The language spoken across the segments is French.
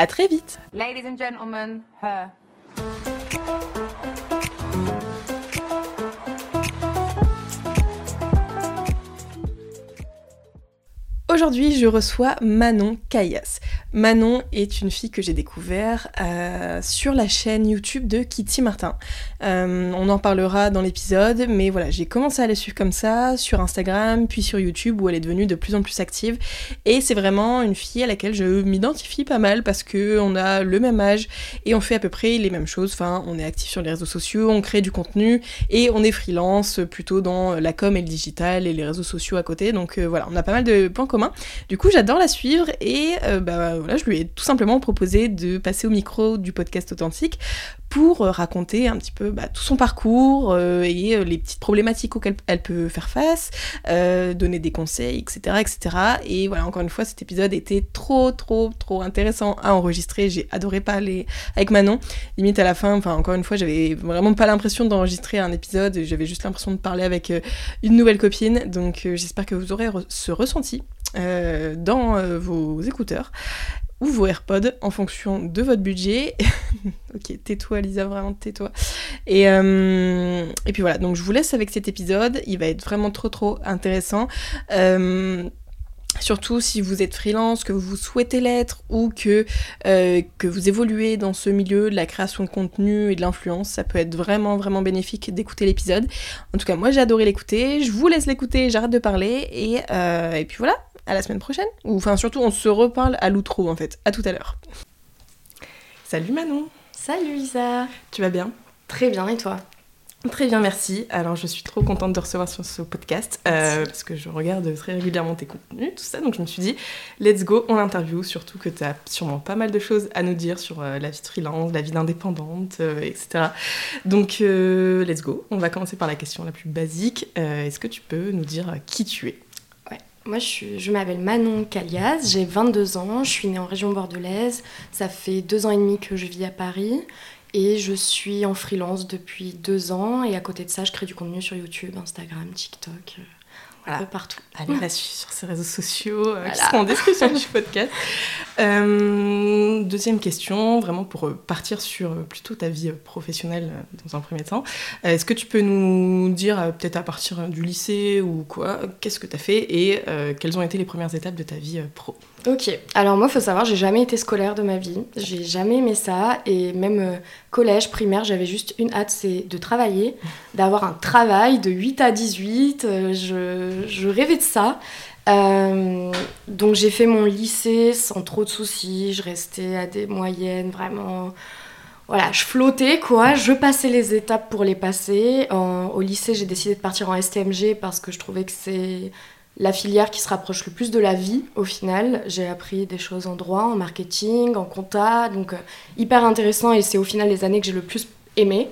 À très vite. Ladies and gentlemen, her. Aujourd'hui, je reçois Manon Caillas. Manon est une fille que j'ai découvert euh, sur la chaîne YouTube de Kitty Martin. Euh, on en parlera dans l'épisode, mais voilà, j'ai commencé à la suivre comme ça sur Instagram, puis sur YouTube où elle est devenue de plus en plus active. Et c'est vraiment une fille à laquelle je m'identifie pas mal parce que on a le même âge et on fait à peu près les mêmes choses. Enfin, on est actif sur les réseaux sociaux, on crée du contenu et on est freelance plutôt dans la com et le digital et les réseaux sociaux à côté. Donc euh, voilà, on a pas mal de points communs du coup, j'adore la suivre et euh, bah, voilà, je lui ai tout simplement proposé de passer au micro du podcast authentique pour euh, raconter un petit peu bah, tout son parcours euh, et les petites problématiques auxquelles elle peut faire face, donner des conseils, etc., etc. Et voilà, encore une fois, cet épisode était trop, trop, trop intéressant à enregistrer. J'ai adoré parler avec Manon. Limite à la fin, enfin encore une fois, j'avais vraiment pas l'impression d'enregistrer un épisode. J'avais juste l'impression de parler avec une nouvelle copine. Donc j'espère que vous aurez ce ressenti. Euh, dans euh, vos écouteurs ou vos AirPods en fonction de votre budget. ok, tais-toi Lisa, vraiment tais-toi. Et, euh, et puis voilà, donc je vous laisse avec cet épisode, il va être vraiment trop trop intéressant. Surtout si vous êtes freelance, que vous souhaitez l'être ou que, que vous évoluez dans ce milieu de la création de contenu et de l'influence, ça peut être vraiment vraiment bénéfique d'écouter l'épisode. En tout cas, moi j'ai adoré l'écouter, je vous laisse l'écouter, j'arrête de parler et, et puis voilà, à la semaine prochaine. Ou enfin surtout on se reparle à l'outro en fait. À tout à l'heure. Salut Manon. Salut Lisa. Tu vas bien? Très bien et toi? Très bien, merci. Alors, je suis trop contente de recevoir sur ce podcast euh, parce que je regarde très régulièrement tes contenus, tout ça. Donc, je me suis dit, let's go, on l'interview. Surtout que tu as sûrement pas mal de choses à nous dire sur euh, la vie de freelance, la vie d'indépendante, euh, etc. Donc, let's go. On va commencer par la question la plus basique. Est-ce que tu peux nous dire qui tu es? Moi, je, m'appelle Manon Calias, j'ai 22 ans, je suis née en région bordelaise. Ça fait deux ans et demi que je vis à Paris et je suis en freelance depuis deux ans. Et à côté de ça, je crée du contenu sur YouTube, Instagram, TikTok. Euh, voilà. partout. Allez la suivre sur ses réseaux sociaux, euh, qui seront en description du podcast. Euh, deuxième question, vraiment pour euh, partir sur plutôt ta vie professionnelle dans un premier temps. Est-ce que tu peux nous dire, peut-être à partir du lycée ou quoi, qu'est-ce que tu as fait et quelles ont été les premières étapes de ta vie pro? Ok, alors moi, faut savoir, j'ai jamais été scolaire de ma vie. J'ai jamais aimé ça. Et même euh, collège, primaire, j'avais juste une hâte, c'est de travailler, d'avoir un travail de 8 à 18. Euh, je, je, rêvais de ça. Euh, donc j'ai fait mon lycée sans trop de soucis. Je restais à des moyennes, vraiment. Voilà, je flottais quoi. Je passais les étapes pour les passer. au lycée, j'ai décidé de partir en STMG parce que je trouvais que c'est la filière qui se rapproche le plus de la vie au final. J'ai appris des choses en droit, en marketing, en compta, donc euh, hyper intéressant et c'est au final les années que j'ai le plus aimé.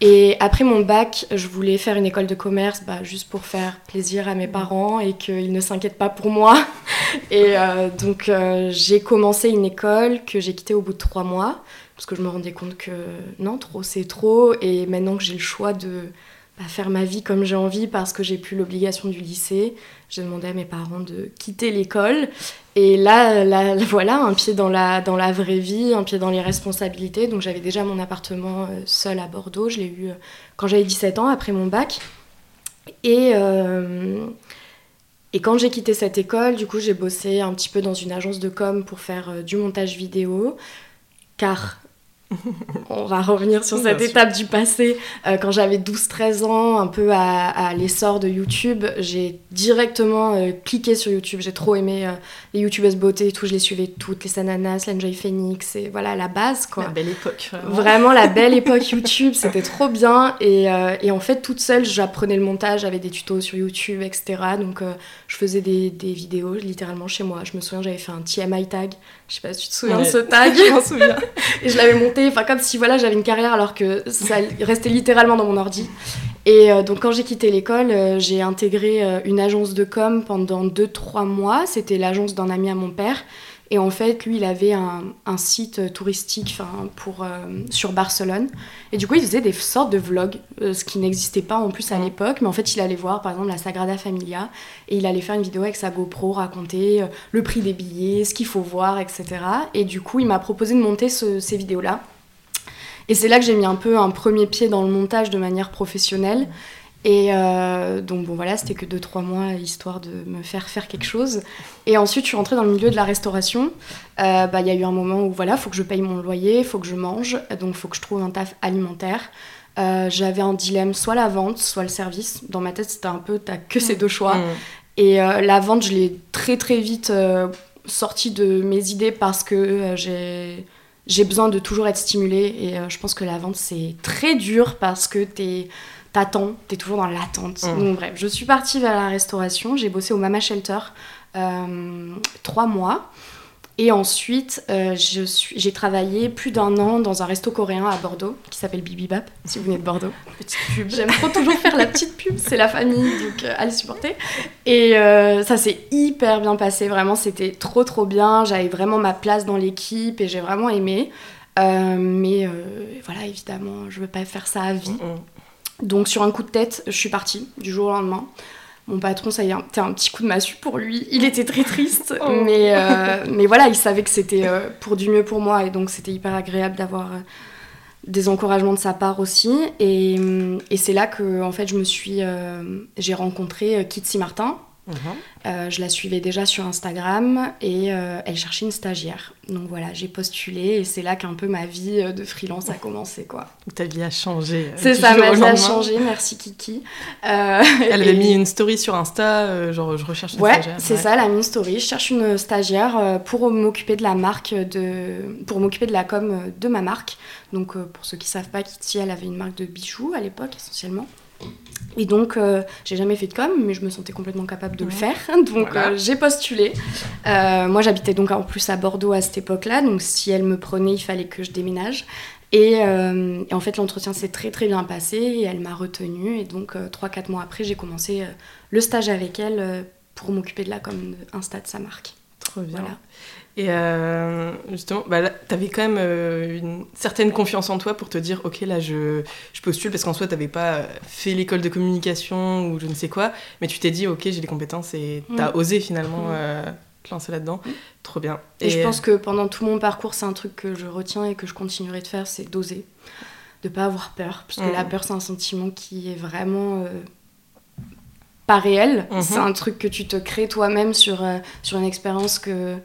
Et après mon bac, je voulais faire une école de commerce, bah, juste pour faire plaisir à mes parents et qu'ils ne s'inquiètent pas pour moi. Et euh, donc euh, j'ai commencé une école que j'ai quittée au bout de trois mois parce que je me rendais compte que non, trop c'est trop. Et maintenant que j'ai le choix de bah, faire ma vie comme j'ai envie parce que j'ai plus l'obligation du lycée, j'ai demandé à mes parents de quitter l'école. Et là, là, voilà, un pied dans la, vraie vie, un pied dans les responsabilités. Donc j'avais déjà mon appartement euh, seul à Bordeaux. Je l'ai eu euh, quand j'avais 17 ans, après mon bac. Et, euh, et quand j'ai quitté cette école, du coup, j'ai bossé un petit peu dans une agence de com pour faire du montage vidéo. Car on va revenir sur cette étape du passé. Euh, quand j'avais 12-13 ans, un peu à, l'essor de YouTube, j'ai directement euh, cliqué sur YouTube. J'ai trop aimé euh, les YouTubeuses beauté et tout. Je les suivais toutes, les Sananas, l'Enjoy Phoenix, et voilà la base quoi. La belle époque. Vraiment, la belle époque YouTube, c'était trop bien. Et, en fait, toute seule, j'apprenais le montage, j'avais des tutos sur YouTube, etc. Donc je faisais des, des, vidéos littéralement chez moi. Je me souviens, j'avais fait un TMI tag. Je sais pas si tu te souviens de ce tag. je m'en souviens. et je l'avais monté enfin comme si voilà j'avais une carrière alors que ça restait littéralement dans mon ordi. Et euh, donc quand j'ai quitté l'école, euh, j'ai intégré euh, une agence de com pendant 2-3 mois. C'était l'agence d'un ami à mon père. Et en fait, lui, il avait un, un site touristique pour, sur Barcelone. Et du coup, il faisait des sortes de vlogs, ce qui n'existait pas en plus à l'époque. Mais en fait, il allait voir, par exemple, la Sagrada Familia. Et il allait faire une vidéo avec sa GoPro, raconter le prix des billets, ce qu'il faut voir, etc. Et du coup, il m'a proposé de monter ces vidéos-là. Et c'est là que j'ai mis un peu un premier pied dans le montage de manière professionnelle. Et euh, donc bon voilà, c'était que 2-3 mois histoire de me faire faire quelque chose. Et ensuite je suis rentrée dans le milieu de la restauration. Euh, bah, il y a eu un moment où voilà, faut que je paye mon loyer, il faut que je mange, donc il faut que je trouve un taf alimentaire. Euh, j'avais un dilemme, soit la vente, soit le service. Dans ma tête c'était un peu, t'as que ces deux choix. Mmh. Et la vente, je l'ai très très vite sortie de mes idées parce que j'ai j'ai besoin de toujours être stimulée et je pense que la vente c'est très dur parce que t'es t'attends, t'es toujours dans l'attente. Mmh. Donc bref, je suis partie vers la restauration, j'ai bossé au Mama Shelter euh, trois mois. Et ensuite, euh, j'ai travaillé plus d'un an dans un resto coréen à Bordeaux qui s'appelle Bibibap, si vous venez de Bordeaux. Petite pub. J'aime trop toujours faire la petite pub, c'est la famille, donc euh, allez supporter. Et euh, ça s'est hyper bien passé, vraiment, c'était trop trop bien. J'avais vraiment ma place dans l'équipe et j'ai vraiment aimé. mais voilà, évidemment, je veux pas faire ça à vie. Donc sur un coup de tête, je suis partie du jour au lendemain. Mon patron, ça y est, c'était un petit coup de massue pour lui. Il était très triste, oh. mais, euh, mais voilà, il savait que c'était euh, pour du mieux pour moi et donc c'était hyper agréable d'avoir euh, des encouragements de sa part aussi. Et, et c'est là que en fait, je me suis, j'ai rencontré Kitsi Martin, Euh, je la suivais déjà sur Instagram et euh, elle cherchait une stagiaire. Donc voilà, j'ai postulé et c'est là qu'un peu ma vie euh, de freelance a commencé quoi. Ta vie a changé. c'est ça, ma vie a changé, merci Kiki. elle avait mis une story sur Insta, genre je recherche une ouais, stagiaire. C'est ça, elle a mis une story, je cherche une stagiaire pour m'occuper de la marque, de... pour m'occuper de la com de ma marque. Donc pour ceux qui savent pas, Kitty, elle avait une marque de bijoux à l'époque essentiellement. Et donc, euh, j'ai jamais fait de com, mais je me sentais complètement capable de le faire. Donc, euh, j'ai postulé. Euh, moi, j'habitais donc en plus à Bordeaux à cette époque-là. Donc, si elle me prenait, il fallait que je déménage. Et, et en fait, l'entretien s'est très très bien passé et elle m'a retenue. Et donc, 3-4 mois après, j'ai commencé le stage avec elle pour m'occuper de la com Insta de sa marque. Trop bien. Voilà. Et euh, justement, bah tu avais quand même euh, une certaine confiance en toi pour te dire, ok, là, je, je postule, parce qu'en soi, tu n'avais pas fait l'école de communication ou je ne sais quoi, mais tu t'es dit, ok, j'ai les compétences et tu as mm. osé finalement mm. euh, te lancer là-dedans. Mm. Trop bien. Et, je pense que pendant tout mon parcours, c'est un truc que je retiens et que je continuerai de faire, c'est d'oser, de pas avoir peur, parce que la peur, c'est un sentiment qui est vraiment pas réel. Mm-hmm. C'est un truc que tu te crées toi-même sur, sur une expérience que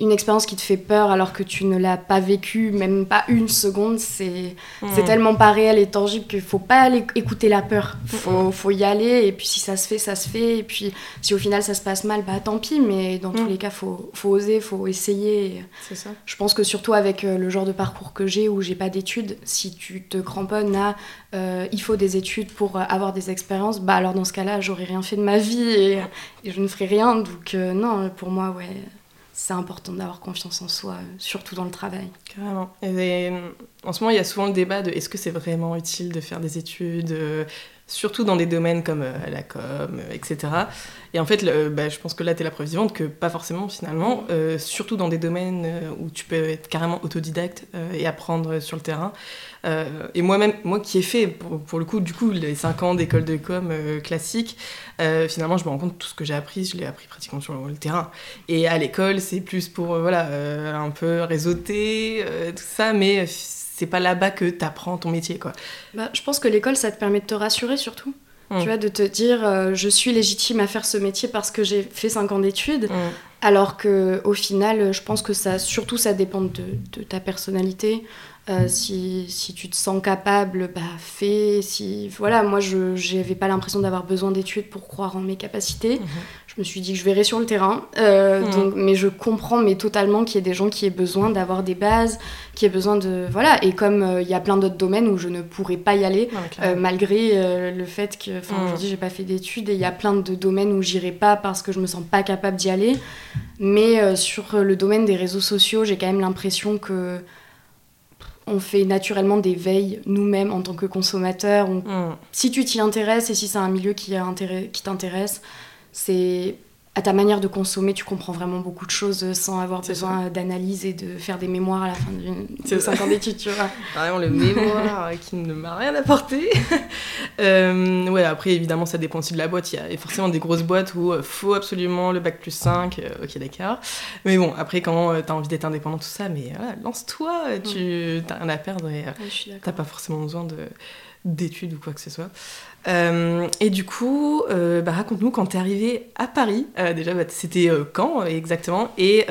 une expérience qui te fait peur alors que tu ne l'as pas vécue, même pas une seconde, c'est c'est tellement pas réel et tangible qu'il faut pas aller écouter la peur. Faut, faut y aller et puis si ça se fait, ça se fait. Et puis si au final ça se passe mal, bah tant pis, mais dans tous mm. les cas, faut, faut oser, faut essayer. C'est ça. Je pense que surtout avec euh, le genre de parcours que j'ai où j'ai pas d'études, si tu te cramponnes à euh, il faut des études pour euh, avoir des expériences, bah alors dans ce cas-là, j'aurais rien fait de ma vie et, je ne ferai rien. Donc non, pour moi, ouais c'est important d'avoir confiance en soi, euh, surtout dans le travail. Carrément. Et, en ce moment, il y a souvent le débat de est-ce que c'est vraiment utile de faire des études surtout dans des domaines comme euh, la com, euh, etc. Et en fait, bah, je pense que là, tu es la preuve vivante que pas forcément finalement, euh, surtout dans des domaines où tu peux être carrément autodidacte et apprendre sur le terrain. Et moi-même, moi qui ai fait, pour, le coup, du coup, les 5 ans d'école de com classique, finalement, je me rends compte que tout ce que j'ai appris, je l'ai appris pratiquement sur le, terrain. Et à l'école, c'est plus pour, voilà, un peu réseauter, tout ça, mais c'est pas là-bas que tu apprends ton métier, quoi. Bah, je pense que l'école, ça te permet de te rassurer surtout. Mm. Tu vois, de te dire, euh, je suis légitime à faire ce métier parce que j'ai fait 5 ans d'études. Mm. Alors que au final, je pense que ça, surtout, ça dépend de, de ta personnalité. Euh, si, si, tu te sens capable, bah fais. Si, voilà, moi, je n'avais pas l'impression d'avoir besoin d'études pour croire en mes capacités. Mhm. Je me suis dit que je verrais sur le terrain. Euh, mhm. donc, mais je comprends mais totalement qu'il y ait des gens qui aient besoin d'avoir des bases, qui aient besoin de... Voilà, et comme euh, il y a plein d'autres domaines où je ne pourrais pas y aller, malgré le fait que... Enfin, mhm. aujourd'hui, j'ai pas fait d'études et il y a plein de domaines où j'irai pas parce que je me sens pas capable d'y aller. Mais sur le domaine des réseaux sociaux, j'ai quand même l'impression que on fait naturellement des veilles nous-mêmes en tant que consommateurs. Mm. Si tu t'y intéresses et si c'est un milieu qui, qui t'intéresse, c'est à ta manière de consommer, tu comprends vraiment beaucoup de choses sans avoir besoin d'analyse et de faire des mémoires à la fin de 5 ans d'études, tu vois. Vraiment le mémoire qui ne m'a rien apporté. euh, ouais, après, évidemment, ça dépend aussi de la boîte. Il y a forcément des grosses boîtes où il euh, faut absolument le bac plus 5, euh, ok, d'accord. Mais bon, après, quand euh, tu as envie d'être indépendant, tout ça, mais lance-toi, tu n'as rien à perdre et tu n'as pas forcément besoin de d'études ou quoi que ce soit. Euh, et du coup, euh, bah, raconte-nous quand tu es arrivé à Paris, euh, déjà bah, c'était quand exactement, et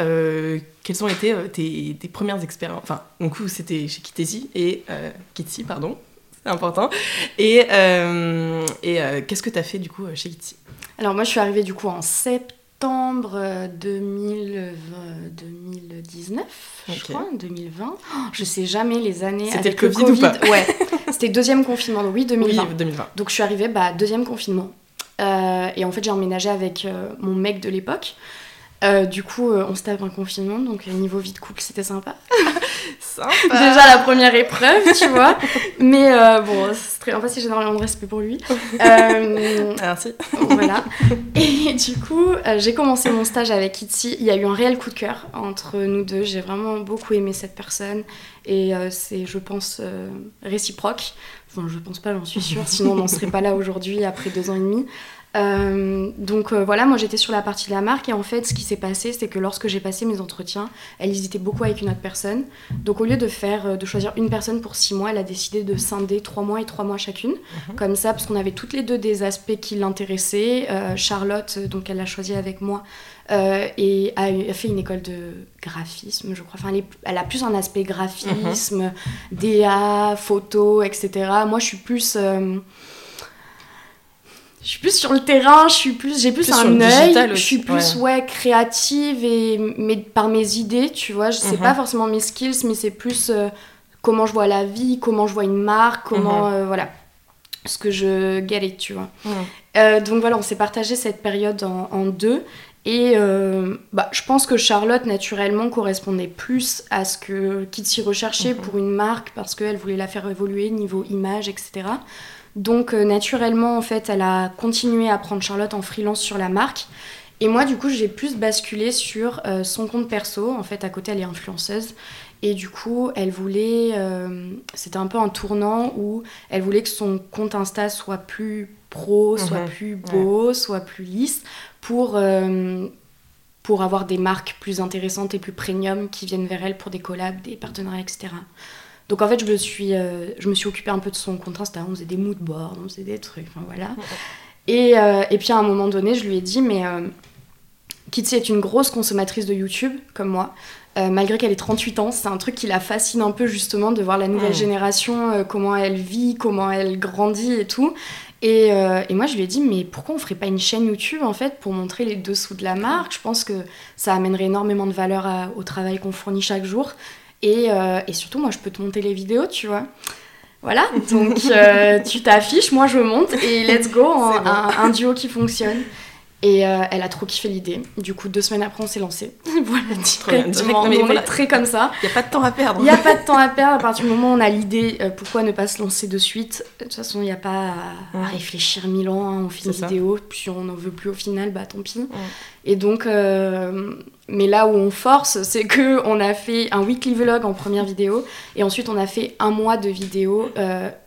quelles ont été tes, tes, premières expériences, enfin, du coup c'était chez Kitesi et Kitsi, pardon, c'est important, et, et qu'est-ce que tu as fait du coup chez Kitsi? Alors moi je suis arrivée du coup en septembre septembre 2019, je crois, 2020. je sais jamais les années. C'était le COVID, ou pas Ouais, c'était deuxième confinement, donc oui, 2020. Donc je suis arrivée, bah, deuxième confinement. Euh, et en fait, j'ai emménagé avec euh, mon mec de l'époque. Euh, du coup, on se tape un confinement, donc niveau vie de couple, c'était sympa. sympa. Déjà la première épreuve, tu vois. Mais bon, c'est très... en fait, j'ai énormément de respect pour lui. Merci. Voilà. Et du coup, j'ai commencé mon stage avec Itzy. Il y a eu un réel coup de cœur entre nous deux. J'ai vraiment beaucoup aimé cette personne. Et c'est, je pense, réciproque. Enfin, je pense pas, j'en suis sûre. Sinon, on n'en serait pas là aujourd'hui après deux ans et demi. Euh, donc euh, voilà, moi j'étais sur la partie de la marque et en fait ce qui s'est passé c'est que lorsque j'ai passé mes entretiens, elle hésitait beaucoup avec une autre personne. Donc au lieu de faire, euh, de choisir une personne pour six mois, elle a décidé de scinder trois mois et trois mois chacune. Mhm. Comme ça, parce qu'on avait toutes les deux des aspects qui l'intéressaient. Charlotte, donc elle l'a choisi avec moi et a, fait une école de graphisme, je crois. Enfin, elle, a plus un aspect graphisme, mhm. DA, photo, etc. Moi je suis plus je suis plus sur le terrain, je suis plus, j'ai plus, un œil, je suis plus ouais. créative et mais par mes idées, tu vois, je sais mhm. pas forcément mes skills, mais c'est plus euh, comment je vois la vie, comment je vois une marque, comment mhm. euh, voilà, ce que je it, tu vois. Mhm. Euh, donc voilà, on s'est partagé cette période en, deux. Et bah, je pense que Charlotte, naturellement, correspondait plus à ce que Kitsy recherchait pour une marque parce qu'elle voulait la faire évoluer niveau image, etc. Donc euh, naturellement, en fait, elle a continué à prendre Charlotte en freelance sur la marque. Et moi, du coup, j'ai plus basculé sur euh, son compte perso. En fait, à côté, elle est influenceuse. Et du coup, elle voulait. Euh, c'était un peu un tournant où elle voulait que son compte Insta soit plus pro, soit mhm. plus beau, soit plus lisse pour, pour avoir des marques plus intéressantes et plus premium qui viennent vers elle pour des collabs, des partenariats, etc. Donc en fait, je me suis, euh, je me suis occupée un peu de son compte Insta. On faisait des mood boards, on faisait des trucs, enfin voilà. Et, euh, et, puis à un moment donné, je lui ai dit, mais euh, Kitty est une grosse consommatrice de YouTube, comme moi. malgré qu'elle ait 38 ans, c'est un truc qui la fascine un peu justement de voir la nouvelle génération, comment elle vit, comment elle grandit et tout. Et, et, moi, je lui ai dit, mais pourquoi on ferait pas une chaîne YouTube en fait pour montrer les dessous de la marque? Je pense que ça amènerait énormément de valeur au travail qu'on fournit chaque jour. Euh, et, surtout, moi, je peux te monter les vidéos, tu vois. Voilà, donc euh, tu t'affiches, moi je monte et let's go, un, duo qui fonctionne. Et euh, elle a trop kiffé l'idée. Du coup, deux semaines après, on s'est lancé. voilà, directement. On voilà. est très comme ça. Il n'y a pas de temps à perdre. Il n'y a pas de temps à perdre. À partir du moment où on a l'idée, euh, pourquoi ne pas se lancer de suite? De toute façon, il n'y a pas à, réfléchir mille ans. hein. On fait une ça. vidéo, puis on n'en veut plus au final, bah tant pis. Et donc, euh, mais là où on force, c'est que on a fait un weekly vlog en première vidéo, et ensuite on a fait un mois de vidéo,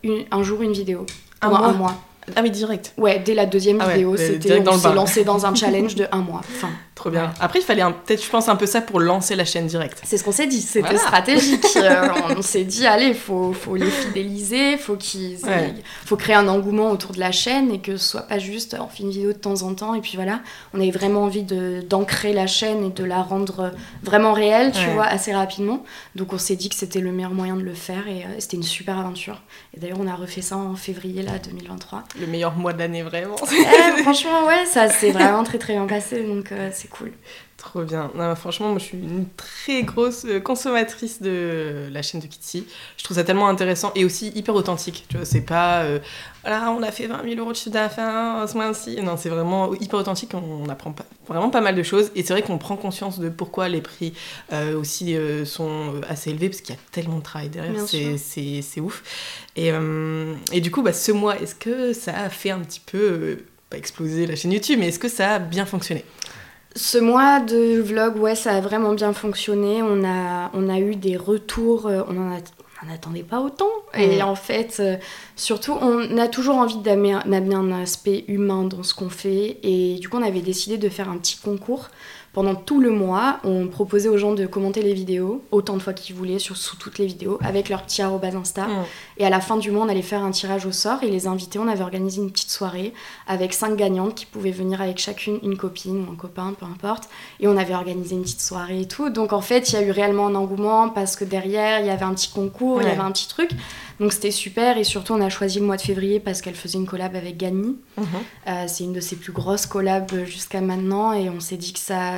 une- un jour une vidéo. Un mois un mois. Ah, mais direct. Ouais, dès la deuxième Ah ouais, vidéo, euh, c'était on s'est lancé dans un challenge de un mois. Enfin, Trop bien. Ouais. Après, il fallait peut-être, je pense, un peu ça pour lancer la chaîne direct. C'est ce qu'on s'est dit, c'était Voilà. stratégique. Euh, on s'est dit, allez, faut, faut les fidéliser, faut qu'ils, Ouais. faut créer un engouement autour de la chaîne et que ce soit pas juste, on fait une vidéo de temps en temps et puis voilà. On avait vraiment envie de, d'ancrer la chaîne et de la rendre vraiment réelle, tu Ouais. vois, assez rapidement. Donc on s'est dit que c'était le meilleur moyen de le faire et euh, c'était une super aventure. Et d'ailleurs, on a refait ça en février là 2023. Le meilleur mois de l'année, vraiment. Eh, franchement, ouais, ça s'est vraiment très très bien passé, donc euh, c'est cool. Trop bien. Non, franchement, moi, je suis une très grosse euh, consommatrice de la chaîne de Kitty. Je trouve ça tellement intéressant et aussi hyper authentique. Tu vois, c'est pas, euh, voilà, on a fait 20 000 euros de chiffre d'affaires ce mois-ci. Non, c'est vraiment hyper authentique. On, on apprend pas, vraiment pas mal de choses. Et c'est vrai qu'on prend conscience de pourquoi les prix euh, aussi euh, sont assez élevés parce qu'il y a tellement de travail derrière. C'est, ouf. Et, et du coup, bah, ce mois, est-ce que ça a fait un petit peu, pas exploser la chaîne YouTube, mais est-ce que ça a bien fonctionné? Ce mois de vlog, ouais, ça a vraiment bien fonctionné. On a, on a eu des retours, euh, on en a- on n'en attendait pas autant. Et en fait, euh, surtout, on a toujours envie d'amener un aspect humain dans ce qu'on fait. Et du coup, on avait décidé de faire un petit concours. Pendant tout le mois, on proposait aux gens de commenter les vidéos autant de fois qu'ils voulaient sur, sous toutes les vidéos avec leur petit arrobase Insta. Mm. Et à la fin du mois, on allait faire un tirage au sort et les invités, on avait organisé une petite soirée avec cinq gagnantes qui pouvaient venir avec chacune une copine ou un copain, peu importe. Et on avait organisé une petite soirée et tout. Donc en fait, il y a eu réellement un engouement parce que derrière, il y avait un petit concours, il y avait un petit truc. Donc c'était super. Et surtout, on a choisi le mois de février parce qu'elle faisait une collab avec Gany. Mhm. Euh, c'est une de ses plus grosses collabs jusqu'à maintenant et on s'est dit que ça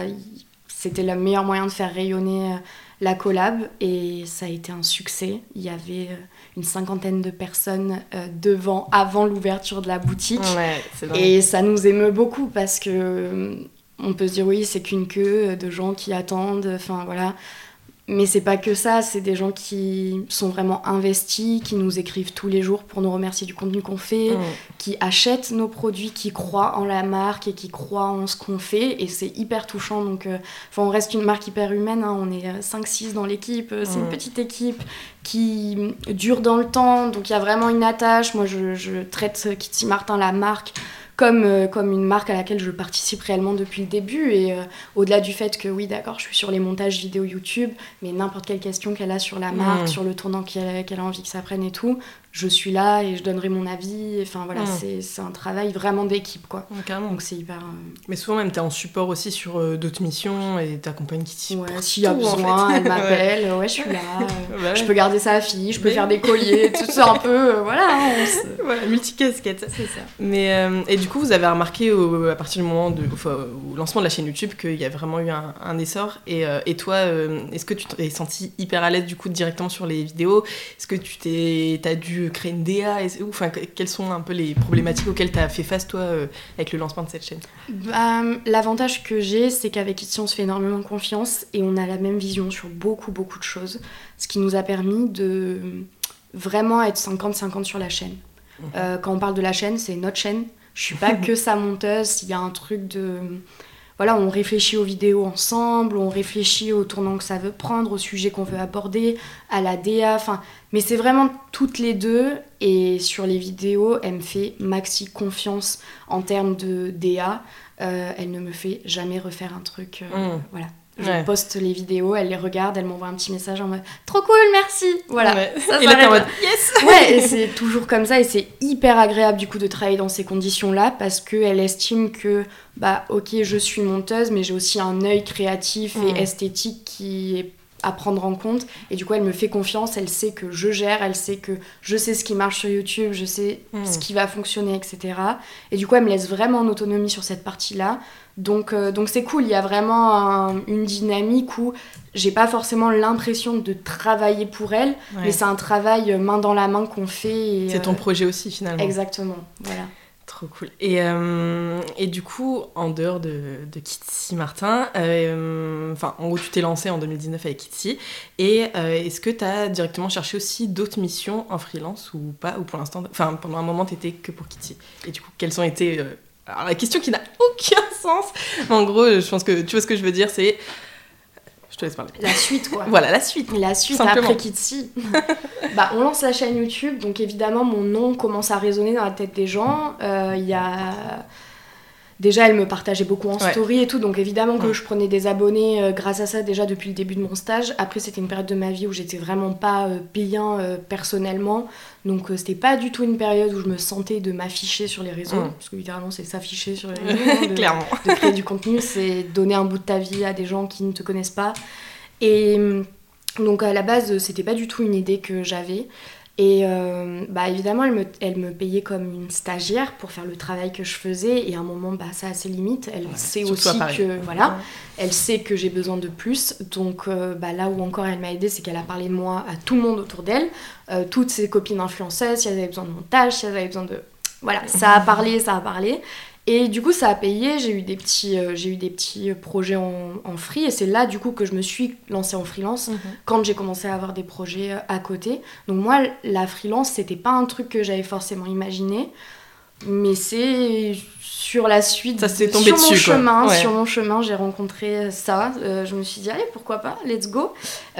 c'était le meilleur moyen de faire rayonner euh, la collab et ça a été un succès. Il y avait euh, une cinquantaine de personnes devant avant l'ouverture de la boutique Ouais, et ça nous émeut beaucoup parce que on peut se dire oui, c'est qu'une queue de gens qui attendent, enfin voilà. Mais c'est pas que ça, c'est des gens qui sont vraiment investis, qui nous écrivent tous les jours pour nous remercier du contenu qu'on fait, Mm. qui achètent nos produits, qui croient en la marque et qui croient en ce qu'on fait. Et c'est hyper touchant. Donc, euh, on reste une marque hyper humaine. hein. On est euh, 5-6 dans l'équipe. euh, C'est une petite équipe qui mm, dure dans le temps. Donc, il y a vraiment une attache. Moi, je, je traite euh, Kitty Martin, la marque, comme, euh, comme une marque à laquelle je participe réellement depuis le début. Et euh, au-delà du fait que, oui, d'accord, je suis sur les montages vidéo YouTube, mais n'importe quelle question qu'elle a sur la marque, Mhm. sur le tournant qu'elle qu'elle a envie que ça prenne et tout, je suis là et je donnerai mon avis. Enfin voilà, Mm. c'est- c'est un travail vraiment d'équipe quoi. Ouais, carrément. Donc c'est hyper. euh, Mais souvent même, t'es en support aussi sur euh, d'autres missions et t'accompagnes Kitty. Ouais, pour s'il y a en besoin, fait. elle m'appelle, ouais. je suis là. Ouais. Ouais. Je peux garder sa affiche, je peux Mais- faire des colliers, tout ça un peu. euh, voilà, hein, on se- Voilà, multicasquette. c'est ça. Mais, euh, et du coup, vous avez remarqué au- à partir du moment de, enfin, au lancement de la chaîne YouTube qu'il y a vraiment eu un, un essor. Et, euh, et toi, euh, est-ce que tu t'es senti hyper à l'aise du coup directement sur les vidéos? Est-ce que tu t'es, t'as dû créer une DA Est-ce- ou, Enfin, que- quelles sont un peu les problématiques auxquelles tu as fait face toi euh, avec le lancement de cette chaîne? Bah, L'avantage que j'ai, c'est qu'avec Itsy, on se fait énormément confiance et on a la même vision sur beaucoup, beaucoup de choses. Ce qui nous a permis de vraiment être 50-50 sur la chaîne. Mhm. Euh, quand on parle de la chaîne, c'est notre chaîne. Je suis pas que sa monteuse, il y a un truc de. Voilà, on réfléchit aux vidéos ensemble, on réfléchit au tournant que ça veut prendre, au sujet qu'on veut aborder, à la DA, enfin. Mais c'est vraiment toutes les deux, et sur les vidéos, elle me fait maxi confiance en termes de DA. Euh, elle ne me fait jamais refaire un truc. euh, Mm. Voilà. Je Ouais. poste les vidéos, elle les regarde, elle m'envoie un petit message en mode Trop cool, merci Voilà. Ouais. Ça et là, en mode Yes Ouais, et c'est toujours comme ça et c'est hyper agréable du coup de travailler dans ces conditions-là parce qu'elle estime que, bah ok, je suis monteuse, mais j'ai aussi un œil créatif Mm. et esthétique qui est à prendre en compte et du coup elle me fait confiance, elle sait que je gère, elle sait que je sais ce qui marche sur YouTube, je sais Mm. ce qui va fonctionner, etc. Et du coup elle me laisse vraiment en autonomie sur cette partie-là. Donc euh, donc c'est cool, il y a vraiment un- une dynamique où j'ai pas forcément l'impression de travailler pour elle, Ouais. mais c'est un travail euh, main dans la main qu'on fait. C'est ton euh, projet aussi finalement. Exactement, voilà. Trop cool. Et, euh, et du coup, en dehors de, de Kitsy Martin, euh, enfin, en gros, tu t'es lancé en 2019 avec Kitsy. Et euh, est-ce que tu as directement cherché aussi d'autres missions en freelance ou pas Ou pour l'instant, enfin, pendant un moment, t'étais que pour Kitsy. Et du coup, quelles ont été. Alors, la question qui n'a aucun sens. En gros, je pense que tu vois ce que je veux dire, c'est je te laisse parler. La suite, quoi. voilà, la suite. La suite après Kitsy. bah, on lance la chaîne YouTube, donc évidemment, mon nom commence à résonner dans la tête des gens. Euh, il y a Déjà, elle me partageait beaucoup en story et tout, donc évidemment que je prenais des abonnés euh, grâce à ça déjà depuis le début de mon stage. Après, c'était une période de ma vie où j'étais vraiment pas euh, bien euh, personnellement, donc c'était pas du tout une période où je me sentais de m'afficher sur les réseaux, mm. parce que littéralement c'est s'afficher sur les réseaux, hein, de, Clairement. de créer du contenu, c'est donner un bout de ta vie à des gens qui ne te connaissent pas. Et donc à la base, c'était pas du tout une idée que j'avais. Et euh, bah évidemment, elle me, elle me, payait comme une stagiaire pour faire le travail que je faisais. Et à un moment, bah, ça a ses limites. Elle sait aussi que voilà, elle sait que j'ai besoin de plus. Donc euh, bah, là où encore elle m'a aidée, c'est qu'elle a parlé de moi à tout le monde autour d'elle, euh, toutes ses copines influenceuses, si elles avaient besoin de montage, si elles avaient besoin de voilà, ça a parlé, ça a parlé. Et du coup, ça a payé. J'ai eu des petits, euh, j'ai eu des petits projets en, en, free. Et c'est là, du coup, que je me suis lancée en freelance mhm. quand j'ai commencé à avoir des projets euh, à côté. Donc, moi, la freelance, c'était pas un truc que j'avais forcément imaginé. Mais c'est sur la suite, ça s'est tombé sur dessus, mon chemin, sur mon chemin, j'ai rencontré ça. Euh, je me suis dit allez pourquoi pas, let's go.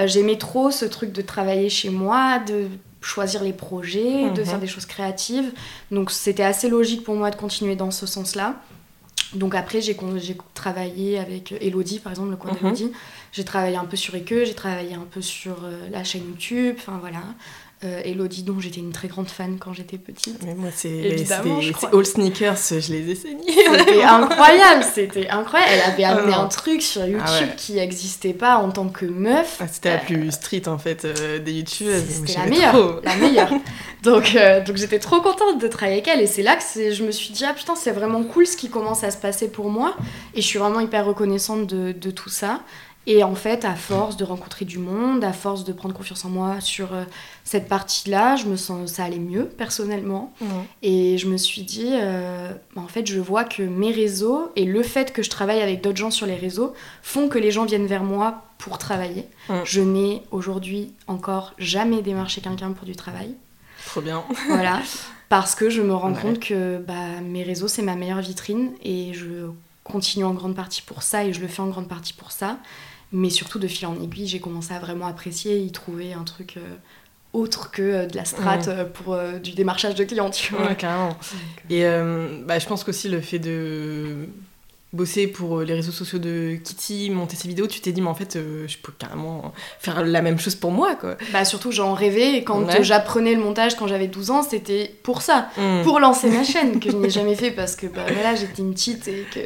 J'aimais trop ce truc de travailler chez moi, de choisir les projets, de mhm. faire des choses créatives. Donc c'était assez logique pour moi de continuer dans ce sens-là. Donc après, j'ai travaillé avec Elodie, par exemple, le coin mm J'ai travaillé un peu sur Eke, j'ai travaillé un peu sur euh, la chaîne YouTube, enfin voilà. Euh, Elodie, dont j'étais une très grande fan quand j'étais petite. Mais moi, c'est All Sneakers, je les ai saignés. C'était incroyable, c'était incroyable. Elle avait amené ah un truc sur ah YouTube qui n'existait pas en tant que meuf. Ah, c'était la plus street en fait euh, des YouTubeuses. C'était la meilleure, la meilleure. donc, euh, donc j'étais trop contente de travailler avec elle et c'est là que je me suis dit ah putain c'est vraiment cool ce qui commence à se passer pour moi et je suis vraiment hyper reconnaissante de, de tout ça. Et en fait, à force de rencontrer du monde, à force de prendre confiance en moi sur euh, cette partie-là, je me sens ça allait mieux personnellement. Et je me suis dit, euh, en fait, je vois que mes réseaux et le fait que je travaille avec d'autres gens sur les réseaux font que les gens viennent vers moi pour travailler. Je n'ai aujourd'hui encore jamais démarché quelqu'un pour du travail. Trop bien. voilà, parce que je me rends compte que bah, mes réseaux c'est ma meilleure vitrine et je continue en grande partie pour ça et je le fais en grande partie pour ça. Mais surtout, de fil en aiguille, j'ai commencé à vraiment apprécier, y trouver un truc euh, autre que euh, de la strat euh, pour du démarchage de clients, tu vois. carrément. Et bah, je pense qu'aussi le fait de bosser pour euh, les réseaux sociaux de Kitty, monter ses vidéos, tu t'es dit, mais en fait, euh, je peux carrément faire la même chose pour moi, quoi. Bah, surtout, j'en rêvais, et quand j'apprenais le montage quand j'avais 12 ans, c'était pour ça, hmm. pour lancer ma chaîne, que je n'ai jamais fait parce que, bah, voilà, j'étais une petite et que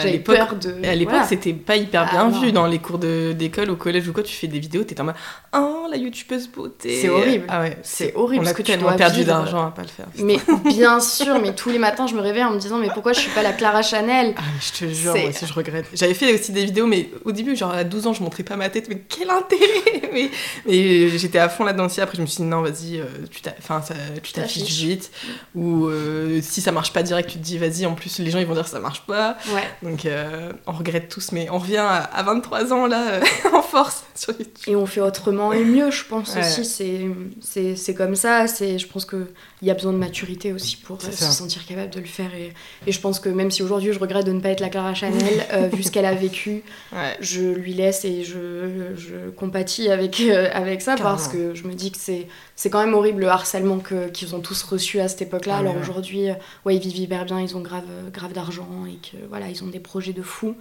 j'avais peur de. Et à l'époque, c'était pas hyper bien ah, vu dans les cours d'école, au collège ou quoi, tu fais des vidéos, t'es en mode, oh, la youtubeuse beauté. C'est horrible. Ah ouais, c'est horrible. On a que tellement tu perdu d'argent à pas le faire. Mais bien sûr, mais tous les matins, je me réveille en me disant, mais pourquoi je suis pas la Clara Chanel? Ah, Je te jure, moi aussi, je regrette j'avais fait aussi des vidéos, mais au début, genre à 12 ans, je montrais pas ma tête, mais quel intérêt Mais, mais j'étais à fond là-dedans aussi. Après, je me suis dit, non, vas-y, euh, tu t'affiches vite. Ou euh, si ça marche pas direct, tu te dis, vas-y, en plus, les gens ils vont dire que ça marche pas. Donc, euh, on regrette tous, mais on revient à, 23 ans là, en force sur YouTube. Et on fait autrement et mieux, je pense aussi. C'est comme ça. Je pense qu'il y a besoin de maturité aussi pour se sentir capable de le faire. Et, et je pense que même si aujourd'hui je regrette de ne pas être la Clara Chanel, vu ce qu'elle a vécu, je lui laisse et je, je compatis avec, euh, avec ça parce que je me dis que c'est, c'est quand même horrible le harcèlement que, qu'ils ont tous reçu à cette époque-là. Alors aujourd'hui, euh, ouais, ils vivent hyper bien, ils ont grave, grave d'argent et que voilà, ils ont des projets de fou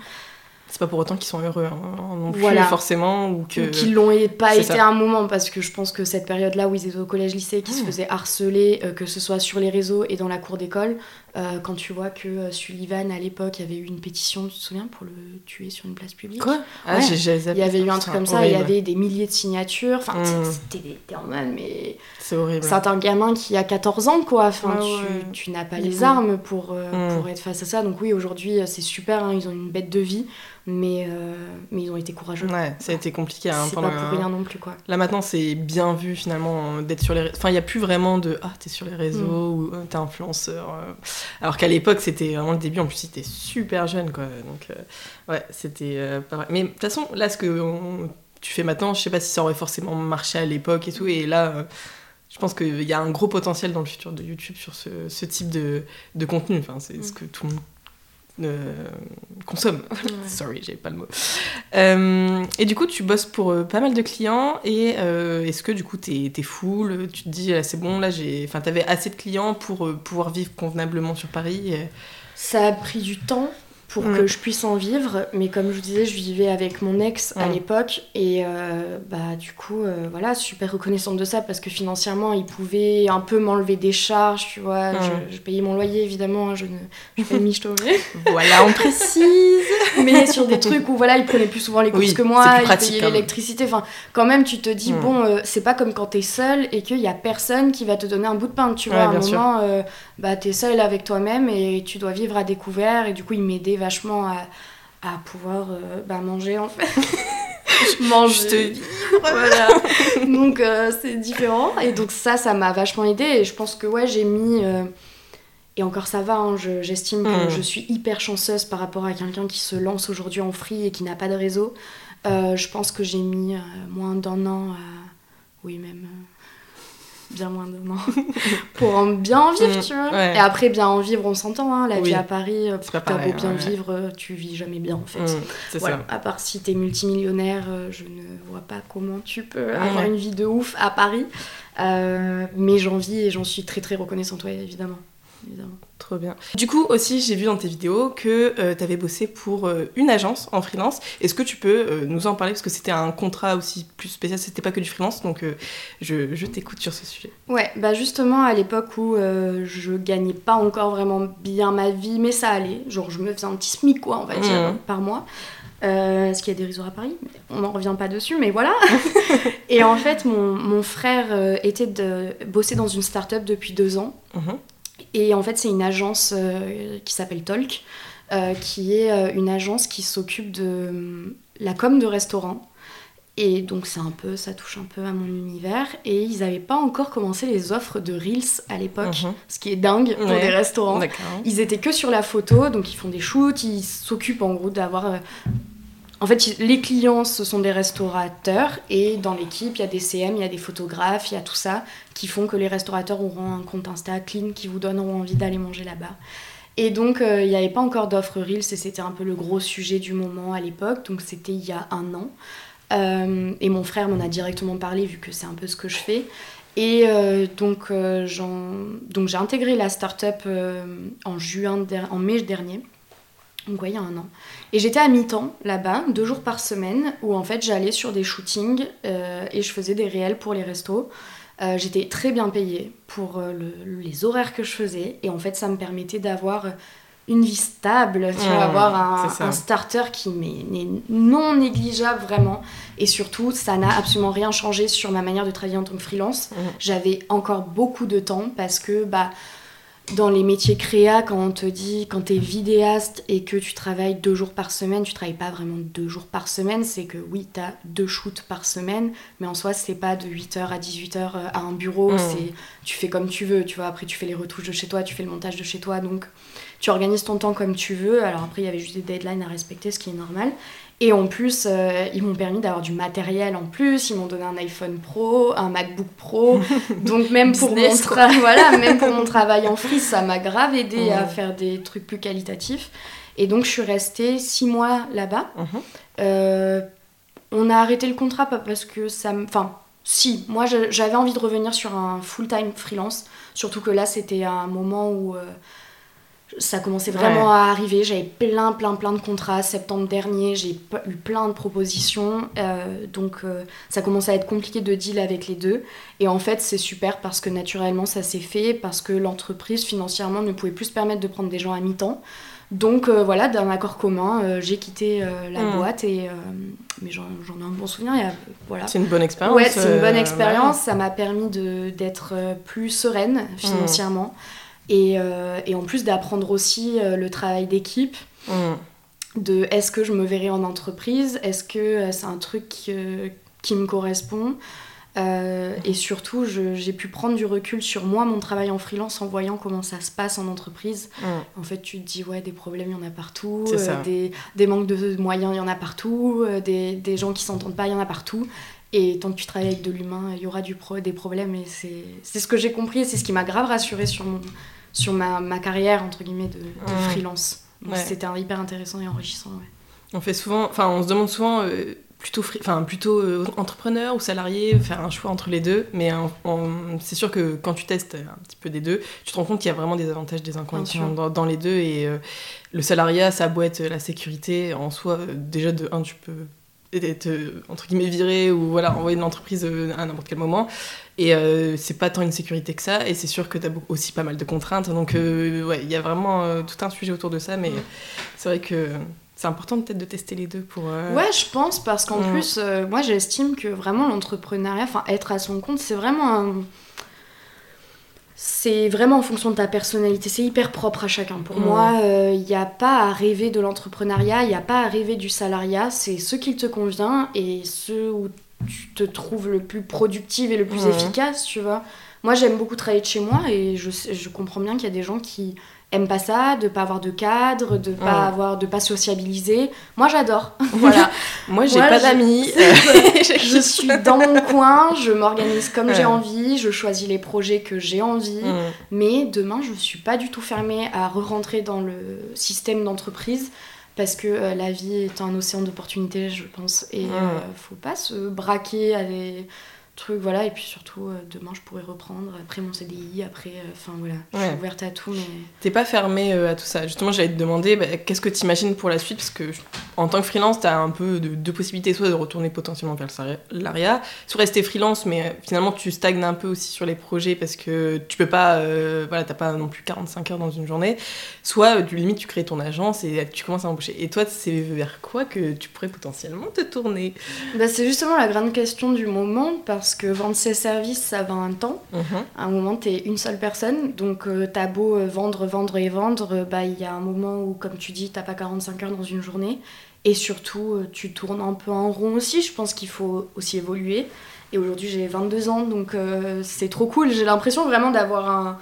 c'est pas pour autant qu'ils sont heureux hein, non plus voilà. forcément ou que qu'ils l'ont pas été un moment parce que je pense que cette période là où ils étaient au collège lycée qui se hmm. faisaient harceler euh, que ce soit sur les réseaux et dans la cour d'école euh, quand tu vois que euh, Sullivan à l'époque avait eu une pétition tu te souviens pour le tuer sur une place publique quoi? Ah, il y avait eu un truc comme ça il y avait des milliers de signatures enfin hmm. c'était en mode mais c'est horrible c'est un gamin qui a 14 ans quoi enfin tu, tu n'as pas les armes pour, hmm. pour être face à ça donc oui aujourd'hui c'est super hein, ils ont une bête de vie Mais, euh, mais ils ont été courageux. Ouais, ça a été compliqué. Hein, c'est pas pour rien non plus, quoi. Là maintenant, c'est bien vu finalement euh, d'être sur les. Enfin, il n'y a plus vraiment de ah, t'es sur les réseaux Mm. ou euh, t'es influenceur. Alors qu'à l'époque, c'était vraiment le début. En plus, c'était super jeune quoi. Donc, euh, ouais, c'était euh, pas vrai. Mais de toute façon, là, ce que on- tu fais maintenant, je sais pas si ça aurait forcément marché à l'époque et tout. Et là, euh, je pense qu'il y a un gros potentiel dans le futur de YouTube sur ce, ce type de, de contenu. Enfin, c'est Mm. ce que tout le monde euh, consomme. Ouais. Sorry, j'ai pas le mot. Euh, et du coup, tu bosses pour euh, pas mal de clients. Et est-ce que du coup, t'es es full Tu te dis, là, c'est bon, là, j'ai. Enfin, t'avais assez de clients pour pouvoir vivre convenablement sur Paris. Ça a pris du temps pour Mm. que je puisse en vivre, mais comme je vous disais, je vivais avec mon ex à Mm. l'époque et euh, bah du coup euh, voilà super reconnaissante de ça parce que financièrement il pouvait un peu m'enlever des charges, tu vois, Mm. je, je payais mon loyer évidemment, hein, je ne je fais michetonner, Voilà, on précise. mais sur des trucs où voilà il prenait plus souvent les courses Oui, que moi, il pratique, payait même. l'électricité, enfin quand même tu te dis bon euh, c'est pas comme quand t'es seul et qu'il y a personne qui va te donner un bout de pain, tu vois, Ouais, à un sûr. moment bah t'es seul avec toi-même et tu dois vivre à découvert et du coup il m'aidait vachement à, à pouvoir euh, bah, manger en fait. manger. Juste vivre. voilà. donc euh, c'est différent et donc ça ça m'a vachement aidé et je pense que ouais j'ai mis euh, et encore ça va, hein, je- j'estime que Mm. je suis hyper chanceuse par rapport à quelqu'un qui se lance aujourd'hui en free et qui n'a pas de réseau. Euh, je pense que j'ai mis moins d'un an à... Oui, même bien moins d'un an pour en bien en vivre, Mm, tu vois. ouais. Et après, bien en vivre, on s'entend. Hein, la Oui. vie à Paris, euh, t'as beau bien ouais. vivre, euh, tu vis jamais bien en fait. Mm, Voilà. ça. À part si t'es multimillionnaire, euh, je ne vois pas comment tu peux avoir une vie de ouf à Paris. Euh, mais j'en vis et j'en suis très très reconnaissante, évidemment. évidemment. Trop bien. Du coup, aussi, j'ai vu dans tes vidéos que tu avais bossé pour euh, une agence en freelance. Est-ce que tu peux euh, nous en parler? Parce que c'était un contrat aussi plus spécial, c'était pas que du freelance, donc euh, je, je t'écoute sur ce sujet. Ouais, bah justement à l'époque où euh, je gagnais pas encore vraiment bien ma vie, mais ça allait. Genre je me faisais un petit SMIC quoi, on va dire, Mhm. par mois. Euh, ce qui est dérisoire à Paris, on n'en revient pas dessus, mais voilà. et en fait, mon, mon frère euh, était de bosser dans une start-up depuis deux ans. Mhm. Et en fait, c'est une agence euh, qui s'appelle Talk, euh, qui est euh, une agence qui s'occupe de la com de restaurants. Et donc, c'est un peu, ça touche un peu à mon univers. Et ils n'avaient pas encore commencé les offres de Reels à l'époque, Mhm. ce qui est dingue pour Ouais. des restaurants. Ils étaient que sur la photo, donc ils font des shoots, ils s'occupent en gros d'avoir. En fait, les clients, ce sont des restaurateurs, et dans l'équipe, il y a des CM, il y a des photographes, il y a tout ça, qui font que les restaurateurs auront un compte Insta clean, qui vous donneront envie d'aller manger là-bas. Et donc, euh, il n'y avait pas encore d'offre Reels, et c'était un peu le gros sujet du moment à l'époque, donc c'était il y a un an. Euh, et mon frère m'en a directement parlé, vu que c'est un peu ce que je fais. Et euh, donc, j'ai intégré la start-up en, juin en mai dernier. Donc ouais, il y a un an. Et j'étais à mi-temps là-bas, deux jours par semaine, où en fait j'allais sur des shootings euh, et je faisais des réels pour les restos. Euh, j'étais très bien payée pour euh, le- les horaires que je faisais. Et en fait, ça me permettait d'avoir une vie stable, tu vois, Mmh, avoir un, starter qui n'est non négligeable vraiment. Et surtout, ça n'a absolument rien changé sur ma manière de travailler en tant que freelance. Mhm. J'avais encore beaucoup de temps parce que bah, dans les métiers créa, quand on te dit, quand tu es vidéaste et que tu travailles deux jours par semaine, tu travailles pas vraiment deux jours par semaine, c'est que oui, tu as deux shoots par semaine, mais en soi, c'est pas de 8h à 18h à un bureau, Mm. c'est tu fais comme tu veux, tu vois, après tu fais les retouches de chez toi, tu fais le montage de chez toi, donc tu organises ton temps comme tu veux. Alors après, il y avait juste des deadlines à respecter, ce qui est normal. Et en plus, euh, ils m'ont permis d'avoir du matériel en plus. Ils m'ont donné un iPhone Pro, un MacBook Pro. Donc même pour, mon Business, quoi. tra- voilà, même pour mon travail en free, ça m'a grave aidé à faire des trucs plus qualitatifs. Et donc je suis restée six mois là-bas. Mhm. Euh, on a arrêté le contrat pas parce que ça me... Enfin, si, moi j'avais envie de revenir sur un full-time freelance. Surtout que là, c'était un moment où... euh, ça commençait vraiment à arriver. J'avais plein, plein, plein de contrats. Septembre dernier, j'ai eu plein de propositions. Euh, donc, euh, ça commençait à être compliqué de deal avec les deux. Et en fait, c'est super parce que naturellement, ça s'est fait. Parce que l'entreprise, financièrement, ne pouvait plus se permettre de prendre des gens à mi-temps. Donc, euh, voilà, d'un accord commun, euh, j'ai quitté euh, la Mm. boîte. Et, mais j'en ai un bon souvenir. Et, voilà. C'est une bonne expérience. Ouais, c'est une bonne expérience. Ça m'a permis de- d'être plus sereine financièrement. Et, euh, et en plus d'apprendre aussi euh, le travail d'équipe. Mhm. de est-ce que je me verrai en entreprise, est-ce que euh, c'est un truc qui me correspond. Euh, et surtout, j'ai pu prendre du recul sur moi, mon travail en freelance, en voyant comment ça se passe en entreprise. Mm. En fait, tu te dis, ouais, des problèmes, il y en a partout, euh, des, des manques de moyens, il y en a partout, euh, des, des gens qui s'entendent pas, il y en a partout. Et tant que tu travailles avec de l'humain, il y aura du pro des problèmes. Et c'est ce que j'ai compris et c'est ce qui m'a grave rassurée sur, mon, sur ma, ma carrière, entre guillemets, de, de freelance. Ouais. C'était hyper intéressant et enrichissant. ouais. On fait souvent, enfin, on se demande souvent euh, plutôt, enfin, plutôt euh, entrepreneur ou salarié, faire un choix entre les deux. Mais euh, c'est sûr que quand tu testes un petit peu des deux, tu te rends compte qu'il y a vraiment des avantages, des inconvénients dans, dans les deux. Et euh, le salariat, ça a beau être la sécurité en soi. déjà de un, tu peux être euh, entre guillemets viré ou voilà envoyer de l'entreprise euh, à n'importe quel moment et euh, c'est pas tant une sécurité que ça et c'est sûr que tu as aussi pas mal de contraintes donc euh, ouais il y a vraiment euh, tout un sujet autour de ça mais c'est vrai que c'est important peut-être de tester les deux pour. Ouais, je pense, parce qu'en Mm. plus, moi j'estime que vraiment l'entrepreneuriat, enfin être à son compte, c'est vraiment un. C'est vraiment en fonction de ta personnalité, c'est hyper propre à chacun. Pour Mm. moi, il n'y a pas à rêver de l'entrepreneuriat, il n'y a pas à rêver du salariat, c'est ce qui te convient et ce où tu te trouves le plus productive et le plus Mm. efficace, tu vois. Moi j'aime beaucoup travailler de chez moi et je comprends bien qu'il y a des gens qui aiment pas ça, de pas avoir de cadre, de pas avoir, de pas sociabiliser. Moi j'adore, voilà. Moi, j'ai pas d'amis. je suis dans mon coin, je m'organise comme Ouais. j'ai envie, je choisis les projets que j'ai envie. Mm. Mais demain, je suis pas du tout fermée à re-rentrer dans le système d'entreprise parce que euh, la vie est un océan d'opportunités, je pense. Et Mm. euh, faut pas se braquer à des trucs, voilà. Et puis surtout, euh, demain, je pourrais reprendre après mon CDI, après, euh, enfin voilà, je Ouais. suis ouverte à tout, mais. T'es pas fermé euh, à tout ça. Justement, j'allais te demander bah, qu'est-ce que tu imagines pour la suite? Parce que en tant que freelance, t'as un peu de- deux possibilités soit de retourner potentiellement vers le salariat, soit rester freelance, mais euh, finalement tu stagnes un peu aussi sur les projets parce que tu peux pas, euh, voilà, t'as pas non plus 45 heures dans une journée. Soit du limite tu crées ton agence et tu commences à embaucher. Et toi, c'est vers quoi que tu pourrais potentiellement te tourner? Bah, c'est justement la grande question du moment parce que vendre ses services, ça va un temps. Mhm. À un moment, t'es une seule personne, donc euh, t'as beau euh, vendre, vendre et vendre, euh, bah il y a un moment où, comme tu dis, t'as pas 45 heures dans une journée. Et surtout, tu tournes un peu en rond aussi. Je pense qu'il faut aussi évoluer. Et aujourd'hui, j'ai 22 ans, donc euh, c'est trop cool. J'ai l'impression vraiment d'avoir un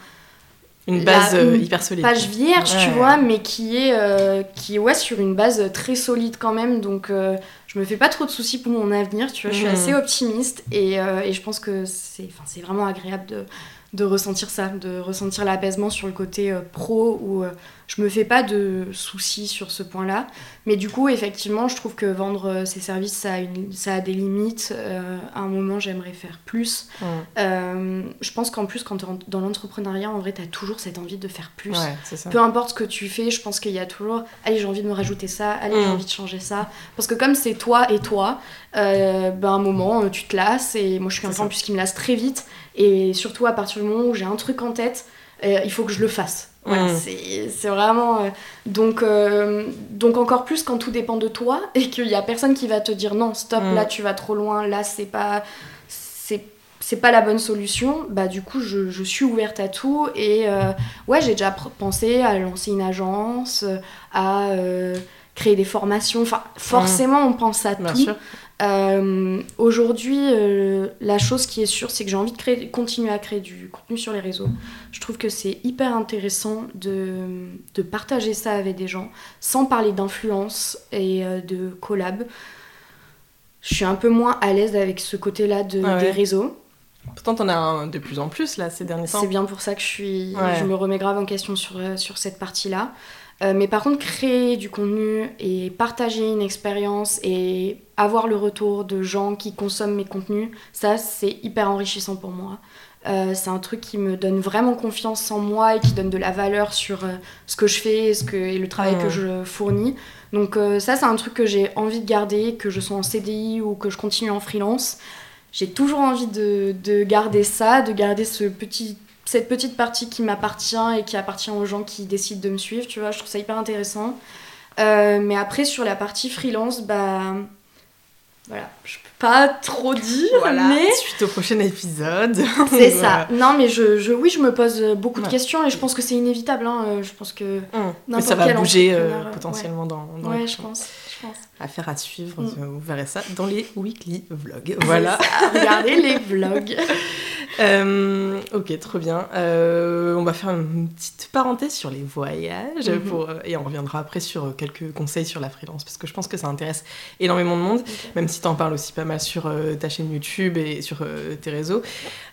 Une base euh, une hyper solide. page vierge, tu vois, mais qui est, euh, qui est ouais, sur une base très solide quand même. Donc, euh, je me fais pas trop de soucis pour mon avenir, tu vois. Je suis Mhm. assez optimiste et, euh, et je pense que c'est c'est vraiment agréable de, de ressentir ça, de ressentir l'apaisement sur le côté euh, pro où euh, je me fais pas de soucis sur ce point-là. Mais du coup, effectivement, je trouve que vendre euh, ces services, ça a, une, ça a des limites. Euh, à un moment, j'aimerais faire plus. Euh, je pense qu'en plus, quand tu es dans l'entrepreneuriat, en vrai, tu as toujours cette envie de faire plus. Ouais, c'est ça. Peu importe ce que tu fais, je pense qu'il y a toujours allez, j'ai envie de me rajouter ça, allez, j'ai Mm. envie de changer ça. Parce que comme c'est toi et toi, euh, ben, à un moment, euh, tu te lasses. Et moi, je suis en plus qui me lasse très vite. Et surtout, à partir du moment où j'ai un truc en tête, euh, il faut que je le fasse. Voilà, Mm. c'est vraiment. euh, donc, euh, donc, encore plus quand tout dépend de toi et qu'il y a personne qui va te dire non, stop, Mm. là, tu vas trop loin, là, c'est pas. C'est pas la bonne solution, bah du coup je, je suis ouverte à tout et ouais j'ai déjà pensé à lancer une agence, à créer des formations, enfin forcément on pense à Bien tout. Euh, Aujourd'hui euh, la chose qui est sûre c'est que j'ai envie de créer, continuer à créer du contenu sur les réseaux. Je trouve que c'est hyper intéressant de, de partager ça avec des gens sans parler d'influence et euh, de collab. Je suis un peu moins à l'aise avec ce côté-là de, Ah ouais. des réseaux. Pourtant, t'en as un de plus en plus là ces derniers temps. C'est bien pour ça que je, suis, Ouais. je me remets grave en question sur, sur cette partie-là. Euh, mais par contre, créer du contenu et partager une expérience et avoir le retour de gens qui consomment mes contenus, ça, c'est hyper enrichissant pour moi. Euh, c'est un truc qui me donne vraiment confiance en moi et qui donne de la valeur sur euh, ce que je fais et, ce que, et le travail que je fournis. Donc euh, ça, c'est un truc que j'ai envie de garder, que je sois en CDI ou que je continue en freelance. J'ai toujours envie de, de garder ça, de garder ce petit, cette petite partie qui m'appartient et qui appartient aux gens qui décident de me suivre, tu vois. Je trouve ça hyper intéressant. Euh, mais après, sur la partie freelance, bah... voilà, je peux pas trop dire, Voilà, mais suite au prochain épisode. c'est Voilà. ça. Non, mais je, je, oui, je me pose beaucoup de questions et je pense que c'est inévitable. hein. Euh, Je pense que. Mais N'importe ça va bouger euh, potentiellement dans, dans ouais, les- je pense, je pense. Affaire à suivre, Mm. vous verrez ça dans les weekly vlogs. Voilà. Regardez les vlogs. Euh, ok, trop bien. Euh, on va faire une petite parenthèse sur les voyages Mhm. pour, euh, et on reviendra après sur quelques conseils sur la freelance parce que je pense que ça intéresse énormément de monde, même si tu en parles aussi pas mal sur euh, ta chaîne YouTube et sur tes réseaux.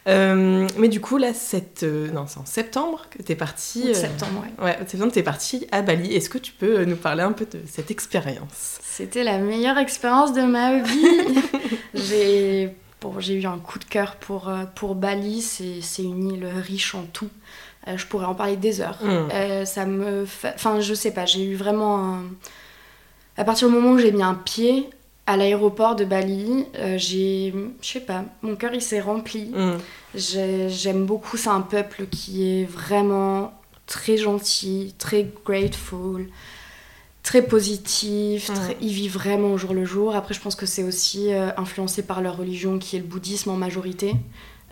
Mais du coup, là, cette, non, c'est en septembre que tu es partie. Septembre, ouais. Septembre, t'es partie à Bali. Est-ce que tu peux nous parler un peu de cette expérience? C'était la meilleure expérience de ma vie. j'ai bon, eu un coup de cœur pour, euh, pour Bali. C'est une île riche en tout. Euh, je pourrais en parler des heures. Mm. Euh, ça me. Enfin, je sais pas, j'ai eu vraiment un... À partir du moment où j'ai mis un pied à l'aéroport de Bali, euh, j'ai... Je sais pas, mon cœur il s'est rempli. Mm. J'ai- J'aime beaucoup, c'est un peuple qui est vraiment très gentil, très grateful, très positif, Mm. très- ils vivent vraiment au jour le jour. Après, je pense que c'est aussi euh, influencé par leur religion qui est le bouddhisme en majorité.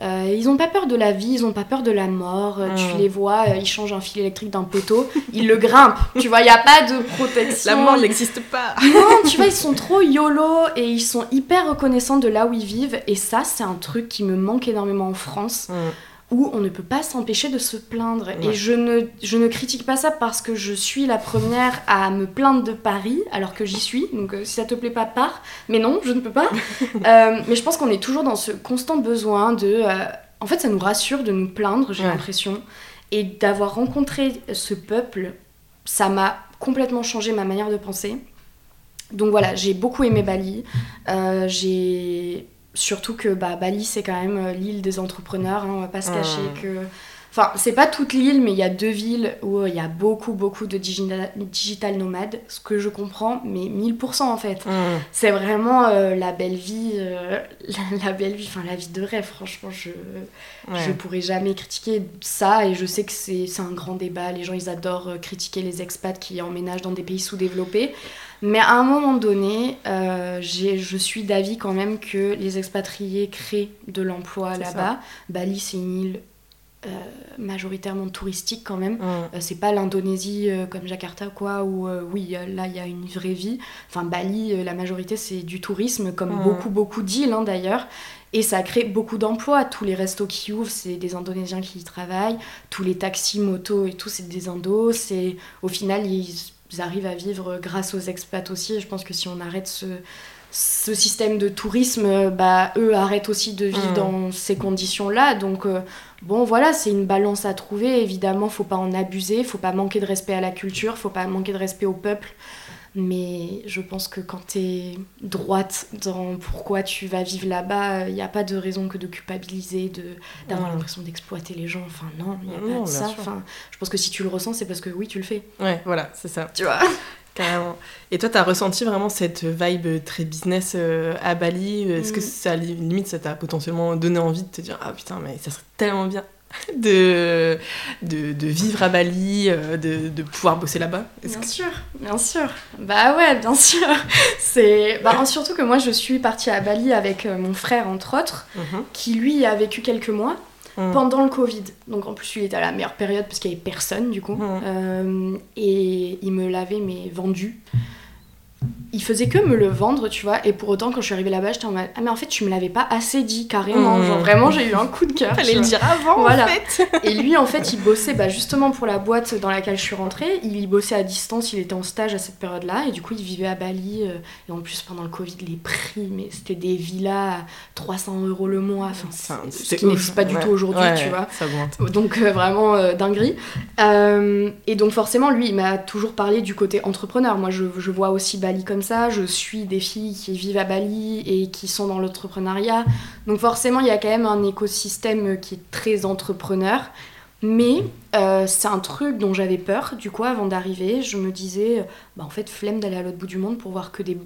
Euh, ils ont pas peur de la vie, ils ont pas peur de la mort. Euh, Mm. Tu les vois, ils changent un fil électrique d'un poteau, ils le grimpent. Tu vois, il y a pas de protection. La mort n'existe pas Non, tu vois, ils sont trop YOLO et ils sont hyper reconnaissants de là où ils vivent. Et ça, c'est un truc qui me manque énormément en France, Mm. Où on ne peut pas s'empêcher de se plaindre. Ouais. Et je ne, je ne critique pas ça parce que je suis la première à me plaindre de Paris, alors que j'y suis. Donc euh, si ça te plaît pas, pars. Mais non, je ne peux pas. Euh, mais je pense qu'on est toujours dans ce constant besoin de... euh, en fait, ça nous rassure de nous plaindre, j'ai Ouais. l'impression. Et d'avoir rencontré ce peuple, ça m'a complètement changé ma manière de penser. Donc voilà, j'ai beaucoup aimé Bali. J'ai surtout que bah, Bali c'est quand même euh, l'île des entrepreneurs. hein, on va pas se cacher Mm. que. Enfin, c'est pas toute l'île, mais il y a deux villes où euh, il y a beaucoup, beaucoup de digital, digital nomades, ce que je comprends, mais 1000% en fait. Mm. C'est vraiment euh, la belle vie, euh, la, la belle vie, enfin la vie de rêve, franchement, je, Ouais. je pourrais jamais critiquer ça et je sais que c'est un grand débat. Les gens ils adorent critiquer les expats qui emménagent dans des pays sous-développés. Mais à un moment donné, euh, je suis d'avis quand même que les expatriés créent de l'emploi là-bas. Bali c'est une île euh, majoritairement touristique quand même. Mm. Euh, c'est pas l'Indonésie euh, comme Jakarta quoi où euh, oui là il y a une vraie vie enfin Bali la majorité c'est du tourisme comme Mm. beaucoup beaucoup d'îles hein, d'ailleurs et ça crée beaucoup d'emplois tous les restos qui ouvrent c'est des Indonésiens qui y travaillent tous les taxis motos et tout c'est des Indos c'est au final ils arrivent à vivre grâce aux expats aussi et je pense que si on arrête ce ce système de tourisme, bah, eux arrêtent aussi de vivre Mm. dans ces conditions-là. Donc, euh, Bon, voilà, c'est une balance à trouver. Évidemment, faut pas en abuser, faut pas manquer de respect à la culture, faut pas manquer de respect au peuple. Mais je pense que quand t'es droite dans pourquoi tu vas vivre là-bas, il n'y a pas de raison que de culpabiliser, de d'avoir l'impression d'exploiter les gens. Enfin, non, il n'y a pas de ça. sûr. Enfin, je pense que si tu le ressens, c'est parce que oui, tu le fais. Ouais, voilà, c'est ça. Tu vois Carrément. Et toi, t'as ressenti vraiment cette vibe très business euh, à Bali? Est-ce que Mm. ça, li- limite, ça t'a potentiellement donné envie de te dire Ah putain, mais ça serait tellement bien? de, de, de vivre à Bali, euh, de, de pouvoir bosser là-bas Bien que- sûr, bien sûr. Bah ouais, bien sûr. C'est bah, surtout que moi je suis partie à Bali avec euh, mon frère entre autres, Mhm. qui lui a vécu quelques mois Mm. pendant le Covid. Donc en plus il était à la meilleure période parce qu'il y avait personne du coup. Mhm. Euh, et il me l'avait mais vendu. Il faisait que me le vendre, tu vois. Et pour autant quand je suis arrivée là-bas, j'étais en mode ah mais en fait tu me l'avais pas assez dit carrément. Mhm. Genre vraiment j'ai eu un coup de cœur. Fallait le dire avant, Voilà. en fait Et lui, en fait, il bossait bah, justement pour la boîte dans laquelle je suis rentrée. Il bossait à distance, il était en stage à cette période-là. Et du coup, il vivait à Bali. euh, et en plus, pendant le Covid, les prix, mais c'était des villas à 300 euros le mois. Enfin, c'est- ce n'existe pas du tout aujourd'hui, Ouais, tu vois. Ça. Donc euh, vraiment euh, dinguerie. Euh, et donc forcément, lui, il m'a toujours parlé du côté entrepreneur. Moi, je, je vois aussi Bali comme ça. Je suis des filles qui vivent à Bali et qui sont dans l'entrepreneuriat. Donc forcément, il y a quand même un écosystème qui est très entrepreneur. Mais euh, c'est un truc dont j'avais peur. Du coup, avant d'arriver, je me disais, bah en fait, flemme d'aller à l'autre bout du monde pour voir que des,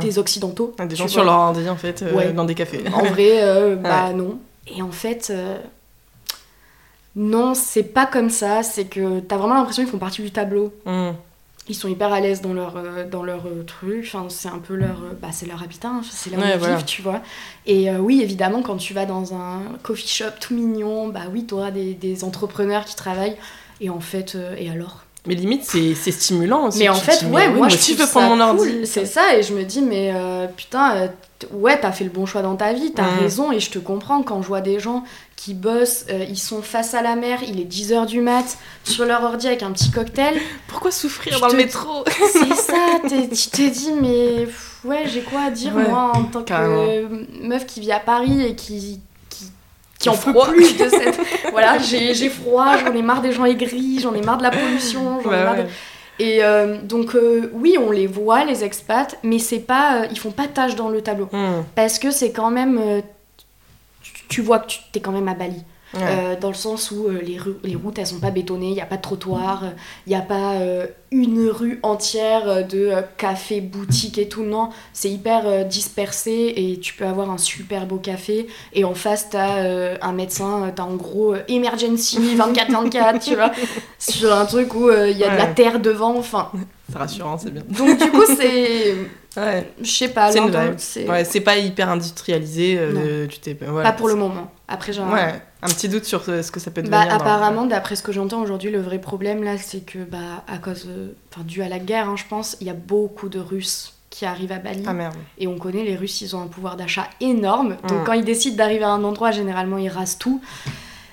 des occidentaux. Ah, Des gens vois. sur leur ordi, en fait, euh, Ouais. dans des cafés. En vrai, euh, bah non. Et en fait, non, c'est pas comme ça. C'est que t'as vraiment l'impression qu'ils font partie du tableau. Mm. Ils sont hyper à l'aise dans leur, euh, dans leur euh, truc. Enfin, c'est un peu leur, euh, bah, c'est leur habitat, hein. c'est là où Ouais, ils voilà. vivent, tu vois. Et euh, oui, évidemment, quand tu vas dans un coffee shop tout mignon, bah oui, tu auras des, des entrepreneurs qui travaillent. Et en fait, et alors? Mais limite, c'est c'est stimulant aussi. Mais en fait, ouais, moi je aussi, veux prendre mon cool. ordi. C'est ça, et je me dis, mais putain, ouais, t'as fait le bon choix dans ta vie, t'as Mm. raison, et je te comprends quand je vois des gens qui bossent, euh, ils sont face à la mer, il est 10h du mat, sur leur ordi avec un petit cocktail. Pourquoi souffrir Je dans le te- métro C'est ça, tu t'es dit, mais pff, ouais, j'ai quoi à dire Ouais, moi en tant que carrément. meuf qui vit à Paris et qui. qui qui Qui en peut plus de cette. voilà, j'ai froid, j'en ai marre des gens aigris, j'en ai marre de la pollution, j'en ai Ouais, marre de-. Et euh, donc, euh, oui, on les voit, les expats, mais c'est pas. euh, ils font pas tâche dans le tableau. Hmm, Parce que c'est quand même. Euh, tu, vois que tu t'es quand même à Bali. ouais. Euh, dans le sens où euh, les, routes elles sont pas bétonnées, il n'y a pas de trottoir, il n'y a pas euh, une rue entière euh, de euh, cafés, boutiques et tout. Non, c'est hyper euh, dispersé et tu peux avoir un super beau café. Et en face, tu as un médecin, tu as en gros euh, emergency 24-24, tu vois, sur un truc où euh, il y a de la terre devant. Enfin, C'est rassurant, c'est bien. donc du coup, c'est. Ouais, Je sais pas, C'est c'est ouais c'est pas hyper industrialisé. euh, tu t'es voilà. pas pour le moment. Après, un- Ouais, un petit doute sur euh, ce que ça peut Bah, devenir. apparemment, d'après ce que j'entends aujourd'hui, le vrai problème là, c'est que, bah, à cause, de- enfin, dû à la guerre, hein, je pense, il y a beaucoup de Russes qui arrivent à Bali. Ah merde. Et on connaît les Russes, ils ont un pouvoir d'achat énorme. Donc Mm. quand ils décident d'arriver à un endroit, généralement, ils rasent tout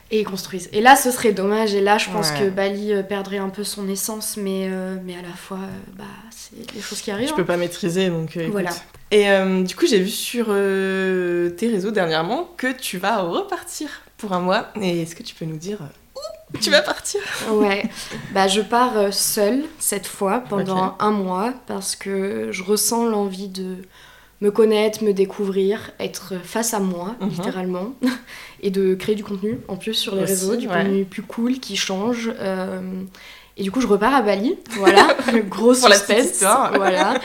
et ils construisent. Et là, ce serait dommage. Et là, je pense Ouais. que Bali euh, perdrait un peu son essence, mais, euh, mais à la fois, euh, bah, c'est des choses qui arrivent. Je hein. peux pas maîtriser, donc euh. Voilà. Et euh, du coup, j'ai vu sur euh, tes réseaux dernièrement que tu vas repartir pour un mois. Et est-ce que tu peux nous dire où tu vas partir? Ouais, bah je pars seule cette fois pendant un mois parce que je ressens l'envie de me connaître, me découvrir, être face à moi, Mhm. littéralement, et de créer du contenu en plus sur les Aussi, réseaux, du ouais. contenu plus cool qui change. Et du coup, je repars à Bali, voilà, le gros Pour suspense, voilà.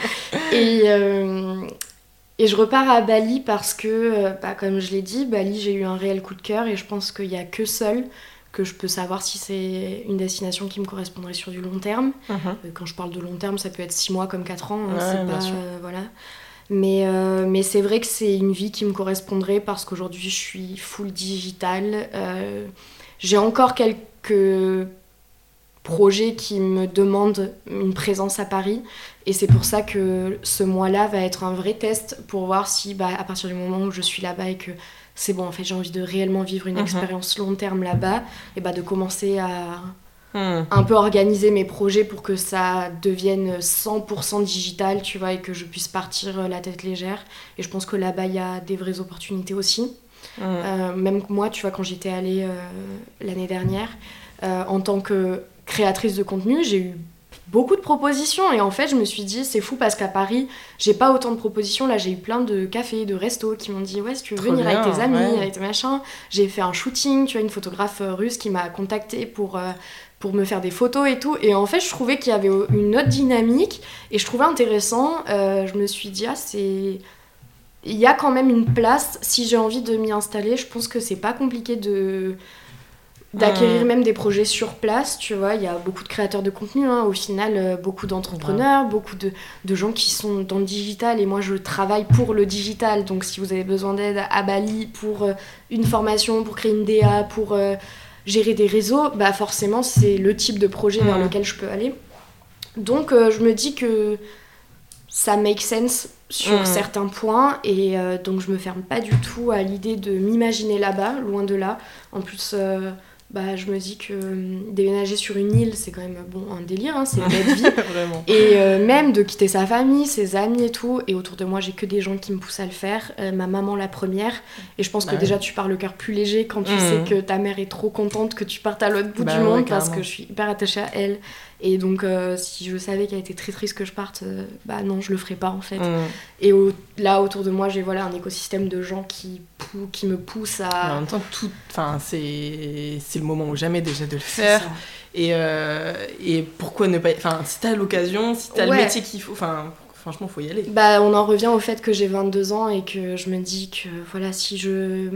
Et, euh, et je repars à Bali parce que, euh, bah, comme je l'ai dit, Bali, j'ai eu un réel coup de cœur et je pense qu'il n'y a que seul que je peux savoir si c'est une destination qui me correspondrait sur du long terme. Mhm. Euh, Quand je parle de long terme, ça peut être 6 mois comme 4 ans, hein, Ouais, c'est bien pas... euh, voilà. Mais, euh, mais c'est vrai que c'est une vie qui me correspondrait parce qu'aujourd'hui je suis full digital. Euh, j'ai encore quelques projets qui me demandent une présence à Paris et c'est pour ça que ce mois-là va être un vrai test pour voir si bah, à partir du moment où je suis là-bas et que c'est bon en fait j'ai envie de réellement vivre une Mhm. expérience long terme là-bas et bah de commencer à Hmm. un peu organiser mes projets pour que ça devienne 100% digital, tu vois, et que je puisse partir euh, la tête légère. Et je pense que là-bas, il y a des vraies opportunités aussi. Hmm. Euh, même moi, tu vois, quand j'étais allée euh, l'année dernière, euh, en tant que créatrice de contenu, j'ai eu beaucoup de propositions et en fait je me suis dit c'est fou parce qu'à Paris j'ai pas autant de propositions. Là j'ai eu plein de cafés de restos qui m'ont dit ouais si tu veux Trop venir avec tes amis ouais. avec tes machins. J'ai fait un shooting tu vois une photographe euh, russe qui m'a contacté pour euh, pour me faire des photos et tout. Et en fait je trouvais qu'il y avait une autre dynamique et je trouvais intéressant euh, je me suis dit ah c'est il y a quand même une place. Si j'ai envie de m'y installer je pense que c'est pas compliqué de d'acquérir Hmm. même des projets sur place, tu vois, il y a beaucoup de créateurs de contenu, hein, au final, euh, beaucoup d'entrepreneurs, beaucoup de, de gens qui sont dans le digital, et moi je travaille pour le digital, donc si vous avez besoin d'aide à Bali pour euh, une formation, pour créer une DA, pour euh, gérer des réseaux, bah forcément c'est le type de projet vers Hmm. lequel je peux aller. Donc euh, je me dis que ça make sense sur Mm. certains points et euh, donc je me ferme pas du tout à l'idée de m'imaginer là-bas, loin de là. En plus, bah, je me dis que euh, déménager sur une île, c'est quand même bon un délire, hein, c'est une belle vie. Et euh, même de quitter sa famille, ses amis et tout. Et autour de moi, j'ai que des gens qui me poussent à le faire. Euh, ma maman, la première. Et je pense que Bah ouais. déjà, tu pars le cœur plus léger quand tu Mhm. sais que ta mère est trop contente que tu partes à l'autre bout Bah du ouais, monde parce que je suis hyper attachée à elle. Et donc, euh, si je savais qu'elle était très triste que je parte, euh, bah non, je le ferais pas en fait. Hmm. Et au- là, autour de moi, j'ai voilà, un écosystème de gens qui, qui me poussent Mais en à. même temps, tout, enfin, c'est c'est le moment ou jamais déjà de le faire. Et, euh, et pourquoi ne pas. Enfin, si t'as l'occasion, si t'as Ouais. le métier qu'il faut, enfin, franchement, faut y aller. Bah, on en revient au fait que j'ai 22 ans et que je me dis que voilà, si je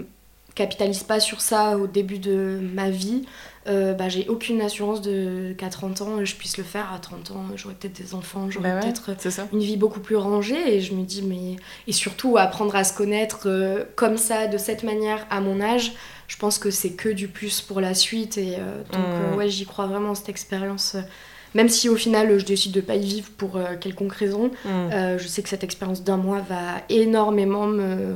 capitalise pas sur ça au début de ma vie, euh, bah, j'ai aucune assurance de qu'à 30 ans je puisse le faire. À 30 ans, j'aurai peut-être des enfants, j'aurai Bah ouais, peut-être une vie beaucoup plus rangée. Et je me dis, mais. Et surtout, apprendre à se connaître euh, comme ça, de cette manière, à mon âge, je pense que c'est que du plus pour la suite. Et euh, donc, Mm. euh, ouais, j'y crois vraiment, cette expérience. Même si au final, je décide de pas y vivre pour quelconque raison, Mm. euh, je sais que cette expérience d'un mois va énormément me,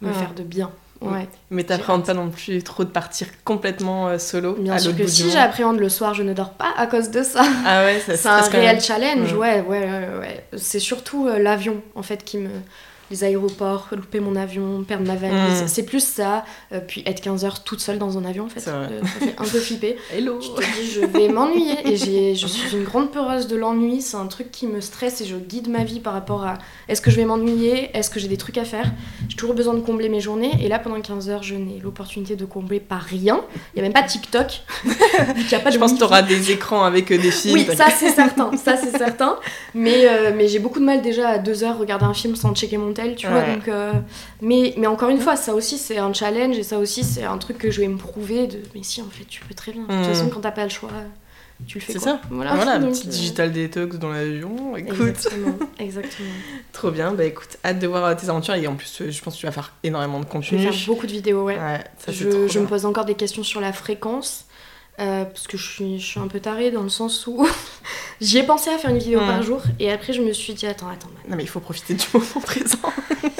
me Mm. faire de bien. Ouais. Mais t'appréhendes pas non plus trop de partir complètement euh, solo Bien à sûr que si j'appréhende le soir, je ne dors pas à cause de ça. Ah ouais, ça C'est un réel challenge, ouais, ouais, ouais, ouais. C'est surtout euh, l'avion, en fait, qui me... Les aéroports, louper mon avion, perdre ma valise, Mm. c'est plus ça. Euh, puis être 15 heures toute seule dans un avion, en fait, euh, ça fait un peu flipper. Hello Je te dis, je vais m'ennuyer. Et je suis une grande peureuse de l'ennui. C'est un truc qui me stresse et je guide ma vie par rapport à est-ce que je vais m'ennuyer? Est-ce que j'ai des trucs à faire? J'ai toujours besoin de combler mes journées. Et là, pendant 15 heures, je n'ai l'opportunité de combler par rien. Il n'y a même pas TikTok. y a pas de Je pense que wifi. t'auras des écrans avec euh, des films. Oui, ça c'est certain, ça c'est certain. Mais, euh, mais j'ai beaucoup de mal déjà à deux heures regarder un film sans checker mon tel, tu vois. Ouais. Donc, euh, mais, mais encore une fois, ça aussi c'est un challenge et ça aussi c'est un truc que je vais me prouver de. Mais si, en fait, tu peux très bien. De toute Mm. façon, quand t'as pas le choix, tu le fais. C'est ça. Voilà, Voilà, un petit euh, digital détox dans l'avion. Écoute, Exactement, exactement. trop bien. Bah écoute, hâte de voir euh, tes aventures et en plus, je pense que tu vas faire énormément de Je contenu. vais faire beaucoup de vidéos, ouais. Ouais, ça je, trop je me pose encore des questions sur la fréquence. Euh, parce que je suis, je suis un peu tarée dans le sens où j'y ai pensé à faire une vidéo par jour et après je me suis dit attends attends Non mais il faut profiter du moment présent.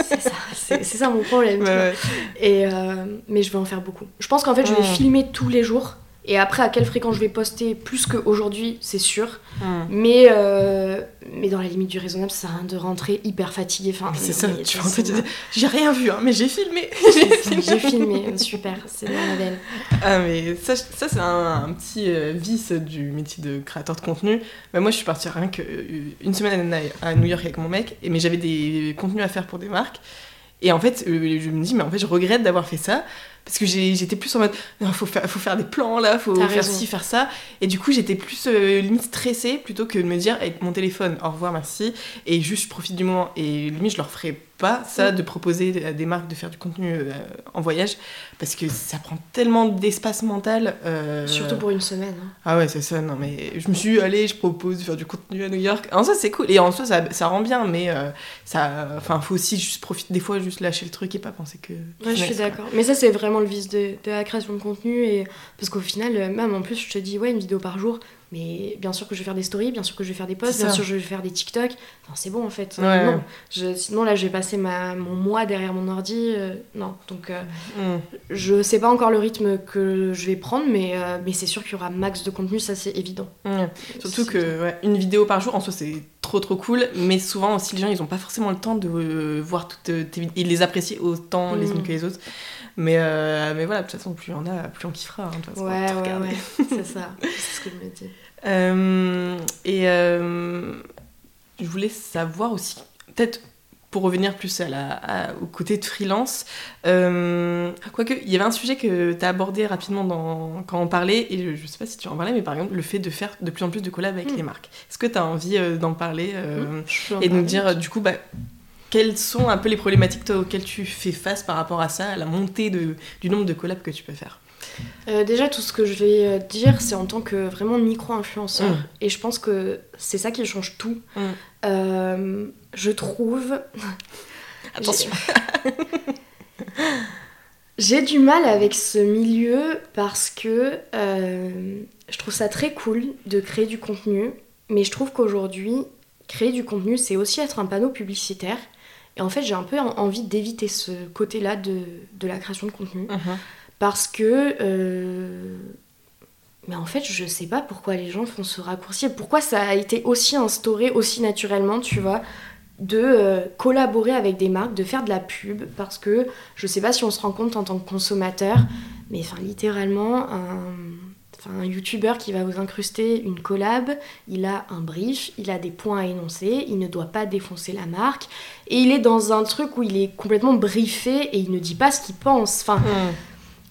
c'est ça c'est ça mon problème Ouais. Et euh, mais je vais en faire beaucoup. Je pense qu'en fait, je vais filmer tous les jours. Et après, à quelle fréquence je vais poster plus qu'aujourd'hui, c'est sûr. Mm. Mais, euh, mais dans la limite du raisonnable, ça sert à rien de rentrer hyper fatigué. Enfin, C'est ça, tu dire, j'ai rien vu, hein, mais j'ai filmé. J'ai filmé, super, c'est bien. Ah mais ça, ça c'est un, un petit euh, vice du métier de créateur de contenu. Bah, moi je suis partie rien que euh, une semaine à, à New York avec mon mec, et, mais j'avais des contenus à faire pour des marques. Et en fait, euh, je me dis, mais en fait, je regrette d'avoir fait ça. Parce que j'étais plus en mode, non, faut faire, faut faire des plans là, faut faire raison. ci, faire ça. Et du coup, j'étais plus euh, limite stressée plutôt que de me dire, avec mon téléphone, au revoir, merci. Et juste, je profite du moment. Et limite, je leur ferais pas ça, Mm. de proposer à des marques de faire du contenu euh, en voyage. Parce que ça prend tellement d'espace mental. euh, Surtout pour une semaine. hein. ah ouais, c'est ça, non mais je me suis dit, allez, je propose de faire du contenu à New York. En soi, c'est cool, et en soi, ça, ça rend bien, mais euh, ça, enfin, faut aussi juste profiter, des fois, juste lâcher le truc et pas penser que. Ouais, je suis d'accord. Mais ça, c'est vraiment le vice de, de la création de contenu. Et... Parce qu'au final, euh, même en plus, je te dis, ouais, une vidéo par jour. Mais bien sûr que je vais faire des stories, bien sûr que je vais faire des posts, bien sûr que je vais faire des TikTok. Enfin, c'est bon en fait. Ouais. Non. Je- sinon, là, je vais passer ma, mon mois derrière mon ordi. euh, non. Donc, euh, Hmm. je sais pas encore le rythme que je vais prendre, mais, euh, mais c'est sûr qu'il y aura max de contenu, ça c'est évident. Ouais. Surtout que ouais, une vidéo par jour, en soi, c'est trop trop cool, mais souvent aussi, les gens, ils ont pas forcément le temps de voir toutes tes vidéos. Ils les apprécient autant les Mm. unes que les autres. Mais, euh, mais voilà, de toute façon, plus en a, plus on kiffera. hein, de toute façon, Ouais, ouais, ouais. c'est ça. C'est ce que je me dis. Euh, et euh, je voulais savoir aussi, peut-être pour revenir plus à la, à- au côté de freelance, quoique il y avait un sujet que tu as abordé rapidement dans, quand on parlait, et je, je sais pas si tu en parlais, mais par exemple le fait de faire de plus en plus de collabs avec Mm. les marques. Est-ce que tu as envie d'en parler en et de nous dire du coup bah, quelles sont un peu les problématiques auxquelles tu fais face par rapport à ça, à la montée de, du nombre de collabs que tu peux faire? Euh, déjà, tout ce que je vais euh, dire, c'est en tant que vraiment micro-influenceur. Mm. Et je pense que c'est ça qui change tout. Mm. Euh, je trouve. Attention. J'ai du mal avec ce milieu parce que euh, je trouve ça très cool de créer du contenu, mais je trouve qu'aujourd'hui, créer du contenu, c'est aussi être un panneau publicitaire. Et en fait, j'ai un peu en- envie d'éviter ce côté-là de, de la création de contenu. Mhm. Parce que. euh, Mais en fait, je sais pas pourquoi les gens font ce raccourci et pourquoi ça a été aussi instauré aussi naturellement, tu vois, de euh, collaborer avec des marques, de faire de la pub. Parce que je sais pas si on se rend compte en tant que consommateur, mais enfin, littéralement, un. Un youtubeur qui va vous incruster une collab, il a un brief, il a des points à énoncer, il ne doit pas défoncer la marque, et il est dans un truc où il est complètement briefé et il ne dit pas ce qu'il pense. Enfin, Mhm.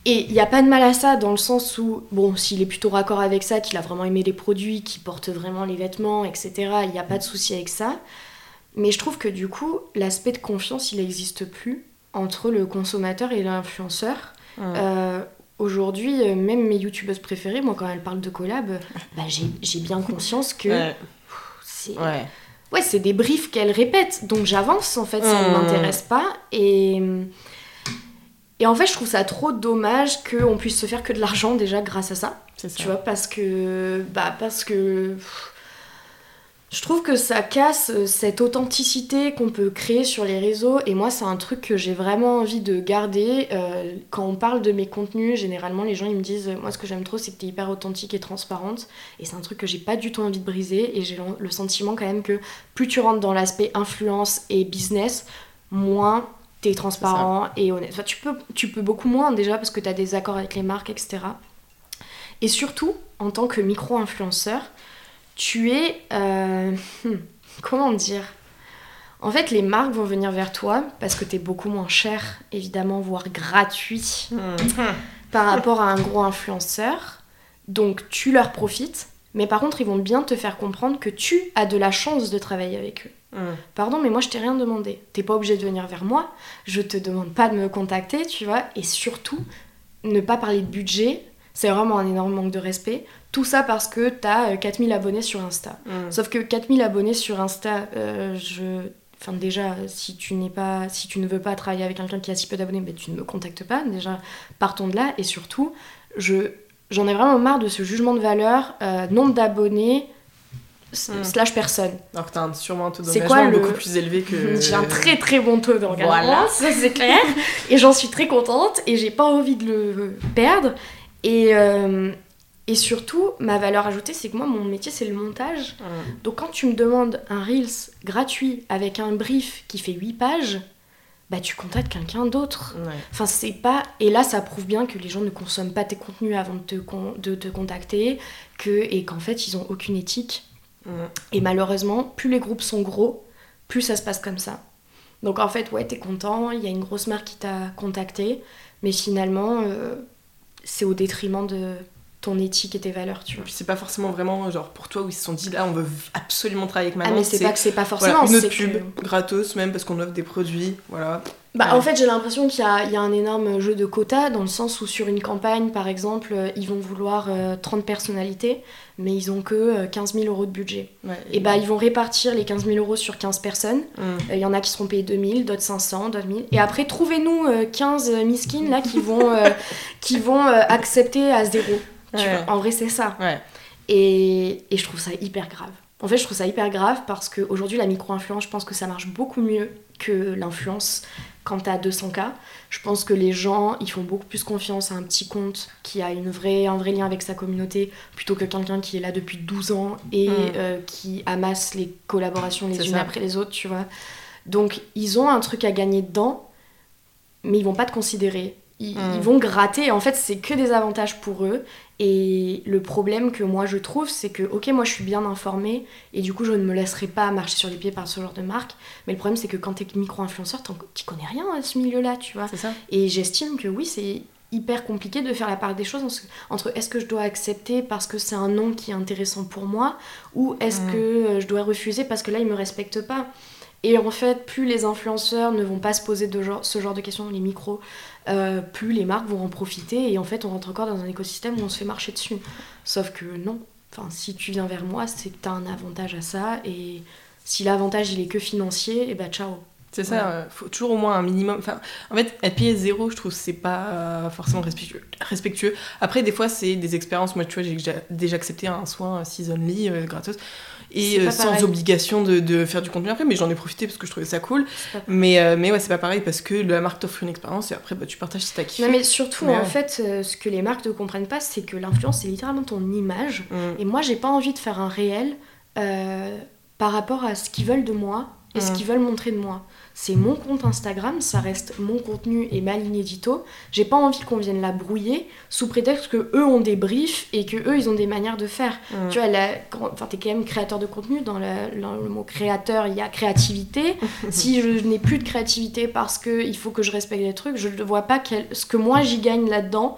et il n'y a pas de mal à ça dans le sens où, bon, s'il est plutôt raccord avec ça, qu'il a vraiment aimé les produits, qu'il porte vraiment les vêtements, etc., il n'y a pas de souci avec ça. Mais je trouve que du coup, l'aspect de confiance, il n'existe plus entre le consommateur et l'influenceur. Euh, Aujourd'hui, euh, même mes youtubeuses préférées, moi, quand elles parlent de collab, bah, j'ai j'ai bien conscience que Ouais. c'est Ouais. ouais, c'est des briefs qu'elles répètent. Donc j'avance, en fait, ça ne Mmh. m'intéresse pas. Et, et en fait, je trouve ça trop dommage qu'on puisse se faire que de l'argent déjà grâce à ça. Tu vois, parce que. Bah, parce que. pff, Je trouve que ça casse euh, cette authenticité qu'on peut créer sur les réseaux. Et moi, c'est un truc que j'ai vraiment envie de garder. Euh, quand on parle de mes contenus, généralement, les gens ils me disent Moi, ce que j'aime trop, c'est que t'es hyper authentique et transparente. Et c'est un truc que j'ai pas du tout envie de briser. Et j'ai le- le sentiment quand même que plus tu rentres dans l'aspect influence et business, moins t'es transparent et honnête. Enfin, tu, peux, tu peux beaucoup moins déjà parce que t'as des accords avec les marques, etc. Et surtout, en tant que micro-influenceur, tu es... euh, hmm, comment dire? En fait, les marques vont venir vers toi parce que t'es beaucoup moins cher, évidemment, voire gratuit Mmh. par rapport à un gros influenceur. Donc, tu leur profites. Mais par contre, ils vont bien te faire comprendre que tu as de la chance de travailler avec eux. Mmh. Pardon, mais moi je t'ai rien demandé. T'es pas obligé de venir vers moi. Je te demande pas de me contacter, tu vois. Et surtout, ne pas parler de budget. C'est vraiment un énorme manque de respect. Tout ça parce que t'as euh, 4000 abonnés sur Insta. Mmh. Sauf que 4000 abonnés sur Insta, euh, je. Enfin, déjà, si tu n'es pas, si tu ne veux pas travailler avec quelqu'un qui a si peu d'abonnés, ben, tu ne me contactes pas. Déjà, partons de là. Et surtout, je, j'en ai vraiment marre de ce jugement de valeur, euh, nombre d'abonnés Mm. slash personne. Alors que t'as sûrement un taux C'est d'engagement quoi le- beaucoup plus élevé que. J'ai un très très bon taux d'engagement, Voilà. ça c'est clair. et j'en suis très contente et j'ai pas envie de le perdre. Et, euh, et surtout, ma valeur ajoutée, c'est que moi, mon métier, c'est le montage. Mmh. Donc quand tu me demandes un Reels gratuit avec un brief qui fait 8 pages, bah tu contactes quelqu'un d'autre. Ouais. Enfin, c'est pas. Et là, ça prouve bien que les gens ne consomment pas tes contenus avant de te, con- de te contacter, que... et qu'en fait, ils ont aucune éthique. Mmh. Et malheureusement, plus les groupes sont gros, plus ça se passe comme ça. Donc en fait, ouais, t'es content, il y a une grosse marque qui t'a contacté, mais finalement, euh, c'est au détriment de ton éthique et tes valeurs, tu vois. c'est pas forcément vraiment genre pour toi où ils se sont dit là on veut absolument travailler avec Ah, Manon. mais c'est pas que c'est pas forcément, voilà, une autre pub que- gratos même parce qu'on offre des produits. Voilà. Bah, Ouais. En fait, j'ai l'impression qu'il y y a un énorme jeu de quotas, dans le sens où sur une campagne, par exemple, euh, ils vont vouloir euh, 30 personnalités, mais ils ont que euh, 15 000 euros de budget. Ouais, Et bah, ils vont répartir les 15 000 euros sur 15 personnes. Mmh. Euh, Il y en a qui seront payés 2000, d'autres 500, d'autres 1000. Et après, trouvez-nous euh, 15 miskines là qui vont, euh, qui vont euh, accepter à zéro. Tu Ouais. vois, en vrai, c'est ça. Ouais. Et, et je trouve ça hyper grave. En fait, je trouve ça hyper grave parce qu'aujourd'hui, la micro-influence, je pense que ça marche beaucoup mieux que l'influence quand t'as 200K. Je pense que les gens, ils font beaucoup plus confiance à un petit compte qui a une vraie, un vrai lien avec sa communauté plutôt que quelqu'un qui est là depuis 12 ans et Mm. euh, qui amasse les collaborations les unes ça. après les autres, tu vois. Donc, ils ont un truc à gagner dedans, mais ils vont pas te considérer. Ils, Mm. ils vont gratter. En fait, c'est que des avantages pour eux. Et le problème que moi je trouve, c'est que, ok, moi je suis bien informée et du coup je ne me laisserai pas marcher sur les pieds par ce genre de marque. Mais le problème, c'est que quand t'es micro-influenceur, t'y connais rien à ce milieu-là, tu vois. C'est ça. Et j'estime que oui, c'est hyper compliqué de faire la part des choses en- entre est-ce que je dois accepter parce que c'est un nom qui est intéressant pour moi ou est-ce Mm. que euh, je dois refuser parce que là il me respecte pas. Et en fait, plus les influenceurs ne vont pas se poser de genre, ce genre de questions les micros, euh, plus les marques vont en profiter et en fait on rentre encore dans un écosystème où on se fait marcher dessus. Sauf que non. Enfin, si tu viens vers moi, c'est que t'as un avantage à ça et si l'avantage il est que financier, et bah ciao. C'est ça, Ouais. euh, faut toujours au moins un minimum. Enfin, en fait, être payé zéro, je trouve c'est pas euh, forcément respectueux. respectueux. Après, des fois, c'est des expériences. Moi, tu vois, j'ai déjà, accepté un soin seasonly euh, gratos et euh, sans pareil. obligation de, de faire du contenu après, mais j'en ai profité parce que je trouvais ça cool. Mais, euh, mais ouais, c'est pas pareil parce que la marque t'offre une expérience et après, bah, tu partages si t'as kiffé. Non mais surtout Mais en ouais. fait euh, ce que les marques ne comprennent pas c'est que l'influence c'est littéralement ton image Mm. et moi j'ai pas envie de faire un réel par rapport à ce qu'ils veulent de moi et ce Mm. qu'ils veulent montrer de moi. C'est mon compte Instagram, ça reste mon contenu et ma ligne édito. J'ai pas envie qu'on vienne la brouiller sous prétexte que eux ont des briefs et que eux ils ont des manières de faire. Mm. Tu vois, la- quand- enfin, t'es quand même créateur de contenu. Dans, la- dans le mot créateur, il y a créativité. si je n'ai plus de créativité parce qu'il faut que je respecte des trucs, je ne vois pas quel- ce que moi j'y gagne là-dedans.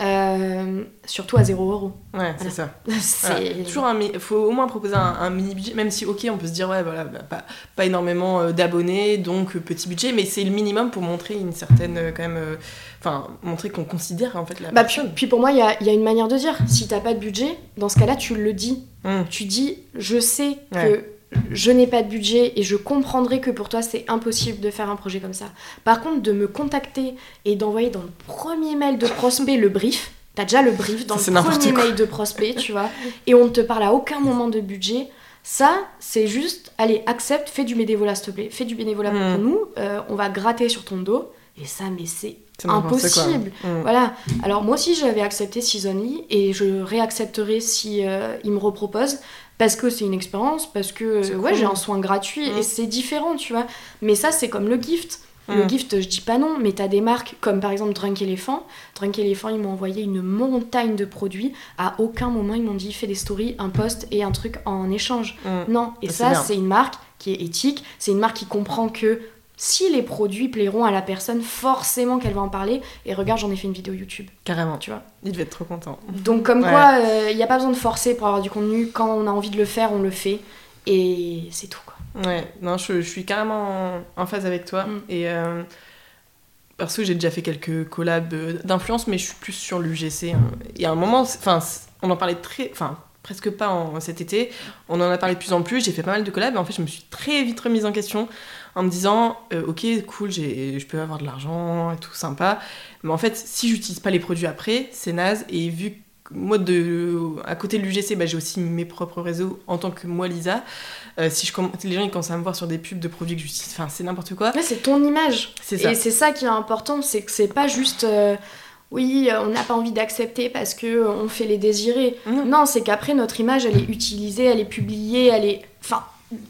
Euh, surtout à 0 euros. Ouais, c'est ça. Voilà. C'est Toujours un, mi- faut au moins proposer un, un mini budget, même si ok, on peut se dire ouais voilà, bah, pas, pas énormément euh, d'abonnés, donc euh, petit budget, mais c'est le minimum pour montrer une certaine quand même, euh, enfin montrer qu'on considère en fait la Bah, puis, pour moi, il y a, y a une manière de dire. Si t'as pas de budget, dans ce cas-là, tu le dis. Hum, Tu dis, je sais que. Je n'ai pas de budget et je comprendrai que pour toi, c'est impossible de faire un projet comme ça. Par contre, de me contacter et d'envoyer dans le premier mail de prospect le brief, t'as déjà le brief dans Ça, le premier mail de prospect, tu vois, et on ne te parle à aucun moment de budget. Ça, c'est juste, allez, accepte, fais du bénévolat, s'il te plaît. Fais du bénévolat pour nous, euh, on va gratter sur ton dos. Et ça, mais c'est impossible. Hum. Voilà. Alors moi aussi j'avais accepté Seasonly et je réaccepterai si euh, il me repropose parce que c'est une expérience, parce que euh, ouais cool. j'ai un soin gratuit Mm. et c'est différent, tu vois. Mais ça c'est comme le gift. Le Mm. gift, je dis pas non, mais t'as des marques comme par exemple Drunk Elephant. Drunk Elephant, ils m'ont envoyé une montagne de produits. À aucun moment, ils m'ont dit fais des stories, un post et un truc en échange. Hum. Non, et Ah, ça, c'est une marque qui est éthique, c'est une marque qui comprend que si les produits plairont à la personne, forcément qu'elle va en parler. Et regarde, j'en ai fait une vidéo YouTube, Carrément, tu vois. il devait être trop content. Donc comme Ouais. quoi, il n'y a pas besoin de forcer pour avoir du contenu. Quand on a envie de le faire, on le fait. Et c'est tout, quoi. Ouais, non, je, je suis carrément en, phase avec toi. Mm. Et euh, perso, j'ai déjà fait quelques collabs euh, d'influence, mais je suis plus sur l'UGC. hein. Il y a un moment, enfin, on en parlait très, enfin, presque pas en, cet été. On en a parlé de plus en plus. J'ai fait pas mal de collabs, et en fait, je me suis très vite remise en question en me disant, euh, ok, cool, j'ai, je peux avoir de l'argent et tout sympa, mais en fait, si j'utilise pas les produits après, c'est naze. Et vu que moi, de, à côté de l'UGC, bah, j'ai aussi mes propres réseaux en tant que moi, Lisa. Euh, si je les gens ils commencent à me voir sur des pubs de produits que j'utilise, enfin c'est n'importe quoi. Ouais, c'est ton image. C'est ça. Et c'est ça qui est important, c'est que c'est pas juste. euh, oui, on n'a pas envie d'accepter parce que on fait les désirer. Non. Non, c'est qu'après notre image, elle est utilisée, elle est publiée, elle est, enfin,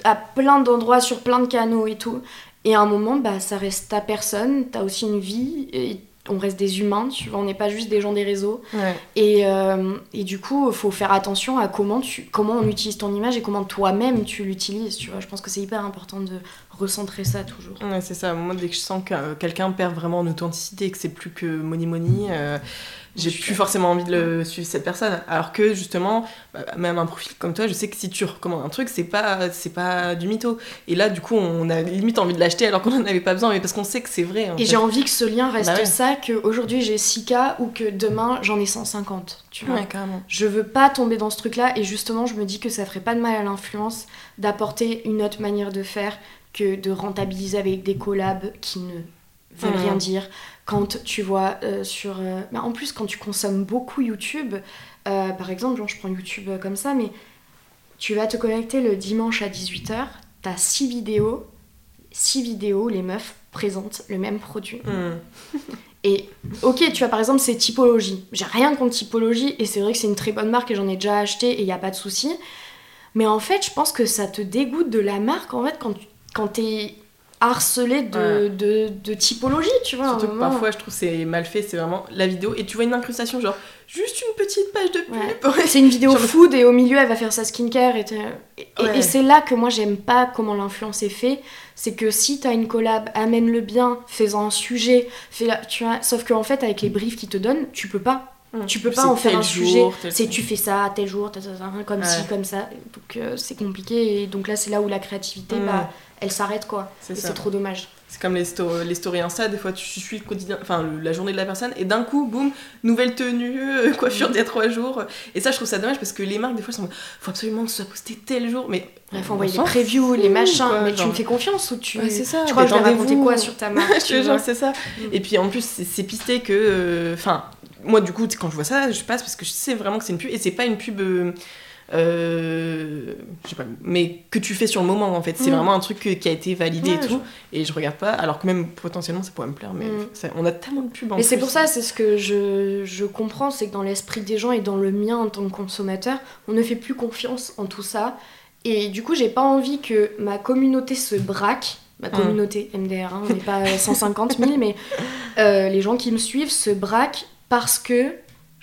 à plein d'endroits sur plein de canaux et tout. Et à un moment, bah, ça reste ta personne. T'as aussi une vie. Et on reste des humains, tu vois. On n'est pas juste des gens des réseaux. Ouais. Et, euh, et du coup, il faut faire attention à comment, tu, comment on utilise ton image et comment toi-même tu l'utilises, tu vois. Je pense que c'est hyper important de recentrer ça toujours. Ouais, c'est ça. Moi, dès que je sens que quelqu'un perd vraiment en authenticité et que c'est plus que money money, euh, j'ai suis plus forcément envie de le suivre cette personne. Alors que justement, bah, même un profil comme toi, je sais que si tu recommandes un truc, c'est pas, c'est pas du mytho. Et là, du coup, on a limite envie de l'acheter alors qu'on en avait pas besoin, mais parce qu'on sait que c'est vrai. en Et j'ai envie que ce lien reste Bah ouais. ça, qu'aujourd'hui j'ai 6 cas ou que demain j'en ai 150, tu vois. Ouais, carrément. Je veux pas tomber dans ce truc-là et justement je me dis que ça ferait pas de mal à l'influence d'apporter une autre manière de faire que de rentabiliser avec des collabs qui ne veulent Mhm. rien dire. Quand tu vois euh, sur... euh, bah, en plus quand tu consommes beaucoup YouTube, euh, par exemple, genre, je prends YouTube euh, comme ça, mais tu vas te connecter le dimanche à 18h, t'as 6 vidéos, 6 vidéos, les meufs présentent le même produit. Hmm. Et ok, tu vois, par exemple, c'est Typologie. J'ai rien contre Typologie et c'est vrai que c'est une très bonne marque et j'en ai déjà acheté et il n'y a pas de souci. Mais en fait, je pense que ça te dégoûte de la marque en fait quand, quand t'es harcelé de, Ouais. de, de typologie, tu vois. Surtout que parfois, je trouve que c'est mal fait, c'est vraiment la vidéo et tu vois une incrustation, genre juste une petite page de pub. C'est une vidéo food et au milieu elle va faire sa skincare et, et, et- Ouais. et c'est là que moi j'aime pas comment l'influence est fait. C'est que si t'as une collab, amène-le bien, fais-en un sujet, fais la, tu vois. Sauf qu'en fait avec les briefs qu'ils te donnent, tu peux pas. Tu peux pas en faire un jour, sujet. C'est tu fais ça tel jour, comme Ouais. ci, comme ça. Donc euh, c'est compliqué et donc là c'est là où la créativité, Mm. bah, elle s'arrête quoi. C'est trop dommage. C'est comme les, sto- les stories Insta, des fois tu suis le quotidien, enfin le- la journée de la personne, et d'un coup, boum, nouvelle tenue, euh, coiffure d'il y a trois jours. Et ça, je trouve ça dommage parce que les marques, des fois, sont faut absolument que ce soit posté tel jour, mais. Il faut envoyer les previews, les machins. quoi, mais tu me fais confiance ou tu. Ouais, c'est ça, Tu crois que je vais raconter quoi sur ta marque c'est ça. Et puis en plus, c'est c'est pisté que. euh, Enfin, moi, du coup, quand je vois ça, je passe parce que je sais vraiment que c'est une pub, et c'est pas une pub. euh, euh, je sais pas, mais que tu fais sur le moment en fait. C'est Mm. vraiment un truc que- qui a été validé Ouais, et tout. Et je regarde pas, alors que même potentiellement ça pourrait me plaire, mais Mm. ça- on a tellement de pubs en Mais c'est pour ça, c'est ce que je, je comprends, c'est que dans l'esprit des gens et dans le mien en tant que consommateur, on ne fait plus confiance en tout ça. Et du coup, j'ai pas envie que ma communauté se braque. Ma Mm. communauté MDR, hein, on n'est pas euh, 150 000, mais euh, les gens qui me suivent se braquent parce que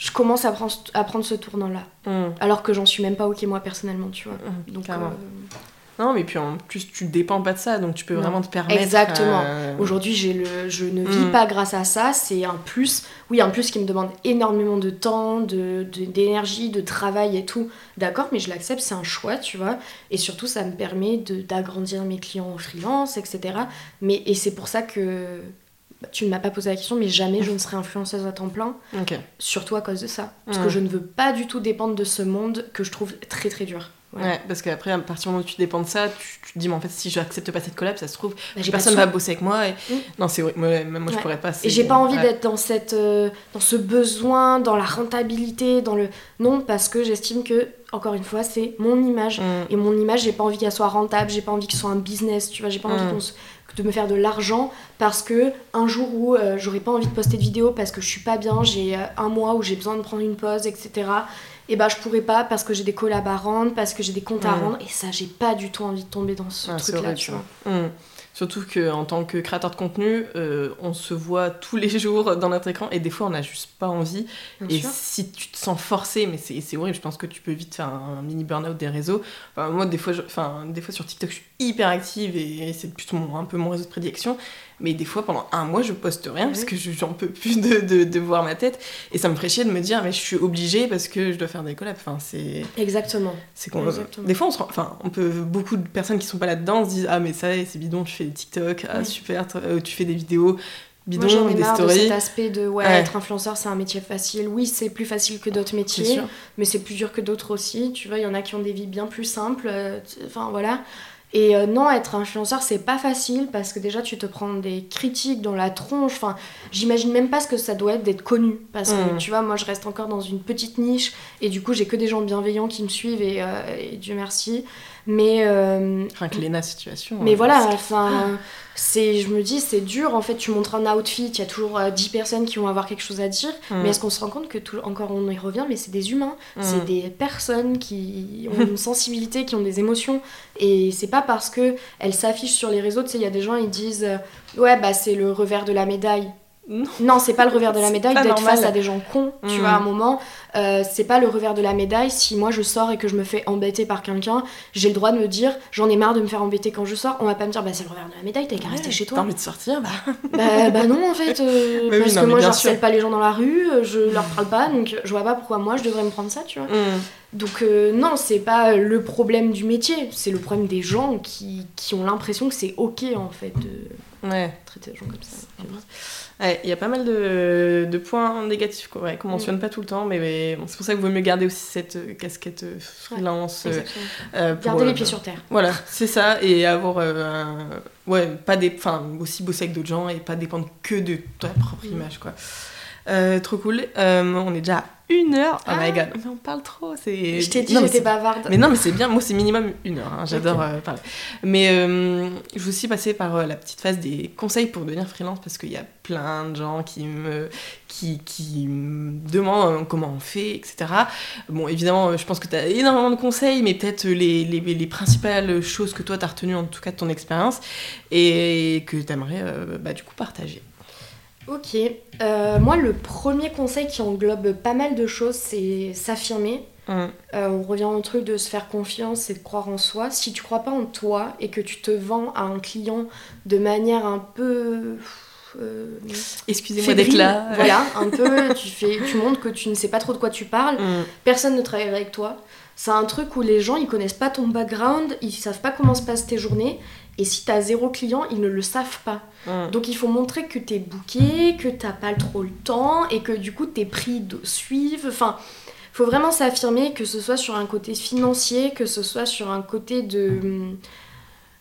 je commence à prendre, à prendre ce tournant-là. Mm. Alors que j'en suis même pas ok moi personnellement, tu vois. Mm, Donc, carrément. euh, Non, mais puis en plus, tu dépends pas de ça, donc tu peux Non. vraiment te permettre. Exactement. euh, Aujourd'hui, j'ai le, je ne vis Mm. pas grâce à ça. C'est un plus. Oui, un plus qui me demande énormément de temps, de, de- d'énergie, de travail et tout. D'accord, mais je l'accepte, c'est un choix, tu vois. Et surtout, ça me permet de, d'agrandir mes clients en freelance, etc. Mais, et c'est pour ça que bah, tu ne m'as pas posé la question, mais jamais je ne serai influenceuse à temps plein, surtout à cause de ça. Parce que je ne veux pas du tout dépendre de ce monde que je trouve très très dur. Ouais. Ouais, parce qu'après, à partir du moment où tu dépends de ça, tu, tu te dis, mais en fait, si j'accepte pas cette collab, ça se trouve, Bah, personne va bosser avec moi. Et... Non, c'est vrai, moi, même moi, je Ouais. pourrais pas. Et j'ai pas envie ouais. d'être dans cette euh, dans ce besoin, dans la rentabilité, dans le non parce que j'estime que encore une fois c'est mon image Mm. et mon image j'ai pas envie qu'elle soit rentable, j'ai pas envie que ce soit un business, tu vois, j'ai pas envie Mm. qu'on se- de me faire de l'argent parce que un jour où euh, j'aurais pas envie de poster de vidéo parce que je suis pas bien, j'ai euh, un mois où j'ai besoin de prendre une pause, etc. Et bah je pourrais pas parce que j'ai des collabs à rendre, parce que j'ai des comptes à Mm. rendre et ça j'ai pas du tout envie de tomber dans ce Ah, c'est truc là, horrible, tu vois. Mm. Surtout qu'en tant que créateur de contenu, euh, on se voit tous les jours dans notre écran et des fois on n'a juste pas envie. Bien et sûr. si tu te sens forcé, mais c'est c'est horrible, je pense que tu peux vite faire un, mini burn-out des réseaux. Enfin, moi, des fois, je- enfin, des fois sur TikTok, je suis hyper active et c'est plutôt mon- un peu mon réseau de prédilection. Mais des fois, pendant un mois, je poste rien parce que je- j'en peux plus de, de, de voir ma tête. Et ça me ferait chier de me dire, mais je suis obligée parce que je dois faire des collabs. Enfin, c'est. Exactement. C'est. Des fois, on se rend- enfin, on peut, beaucoup de personnes qui sont pas là-dedans se disent Ah, mais ça, c'est bidon, tu fais des TikTok, ah, Oui. super, euh, tu fais des vidéos bidon, Moi ai des marre de stories. cet aspect de ouais, Ouais. être influenceur c'est un métier facile. Oui, c'est plus facile que d'autres métiers, mais c'est plus dur que d'autres aussi. Tu vois, il y en a qui ont des vies bien plus simples. euh, Enfin voilà. Et euh, non, être influenceur c'est pas facile parce que déjà tu te prends des critiques dans la tronche. Enfin, j'imagine même pas ce que ça doit être d'être connu. Parce que Mm. tu vois, moi je reste encore dans une petite niche et du coup j'ai que des gens bienveillants qui me suivent et, euh, et Dieu merci. Mais euh, Rien que Léna situation. mais euh, voilà, c'est- enfin, c'est, je me dis, c'est dur. En fait, tu montres un outfit, il y a toujours euh, 10 personnes qui vont avoir quelque chose à dire. Mm. Mais est-ce qu'on se rend compte que, tout, encore on y revient, mais c'est des humains. Mm. C'est des personnes qui ont une sensibilité, qui ont des émotions. Et c'est pas parce que elles s'affichent sur les réseaux, tu sais, il y a des gens, ils disent, euh, ouais, bah c'est le revers de la médaille. Non. Non, c'est pas le revers de la médaille d'être face à des gens cons, tu Mm. vois, à un moment. Euh, c'est pas le revers de la médaille si moi je sors et que je me fais embêter par quelqu'un, j'ai le droit de me dire j'en ai marre de me faire embêter quand je sors. On va pas me dire bah c'est le revers de la médaille, t'as qu'à rester chez T'as toi. envie de sortir, bah. bah, bah non en fait, euh, oui, parce non, que moi bien j'harcèle sûr. pas les gens dans la rue, euh, je leur parle pas, donc je vois pas pourquoi moi je devrais me prendre ça, tu vois. Mm. Donc euh, non, c'est pas le problème du métier, c'est le problème des gens qui, qui ont l'impression que c'est ok en fait de Ouais. traiter les gens comme ça. Ouais, il y a pas mal de, de points négatifs quoi, ouais, qu'on mentionne pas tout le temps, mais, mais bon, c'est pour ça qu'il vaut mieux garder aussi cette euh, casquette euh, freelance. euh, pour, Garder les pieds sur terre. Voilà, c'est ça, et avoir un- ouais, pas des, enfin aussi bosser avec d'autres gens et pas dépendre que de ta propre Mm. image quoi. Euh, trop cool. Euh, on est déjà à une heure. Oh my Ah. god, mais on parle trop. C'est. Je t'ai dit j'étais bavarde. Mais non, mais c'est bien. Moi, c'est minimum une heure. hein, J'adore euh, parler. Mais euh, je veux aussi passer par euh, la petite phase des conseils pour devenir freelance parce qu'il y a plein de gens qui me, qui, qui me demandent comment on fait, etc. Bon, évidemment, je pense que tu as énormément de conseils, mais peut-être les, les, les principales choses que toi, tu as retenues, en tout cas de ton expérience, et que tu aimerais bah, du coup partager. Ok. Euh, moi, le premier conseil qui englobe pas mal de choses, c'est s'affirmer. Hum, Euh, on revient au truc de se faire confiance et de croire en soi. Si tu crois pas en toi et que tu te vends à un client de manière un peu. euh, Excusez-moi d'être là. Voilà, un peu, tu, fais, tu montres que tu ne sais pas trop de quoi tu parles. Hum, Personne ne travaille avec toi. C'est un truc où les gens, ils connaissent pas ton background, ils savent pas comment se passent tes journées. Et si t'as zéro client, ils ne le savent pas. hum. Donc il faut montrer que t'es booké, que t'as pas trop le temps et que du coup tes prix suivent. Enfin, faut vraiment s'affirmer que ce soit sur un côté financier, que ce soit sur un côté de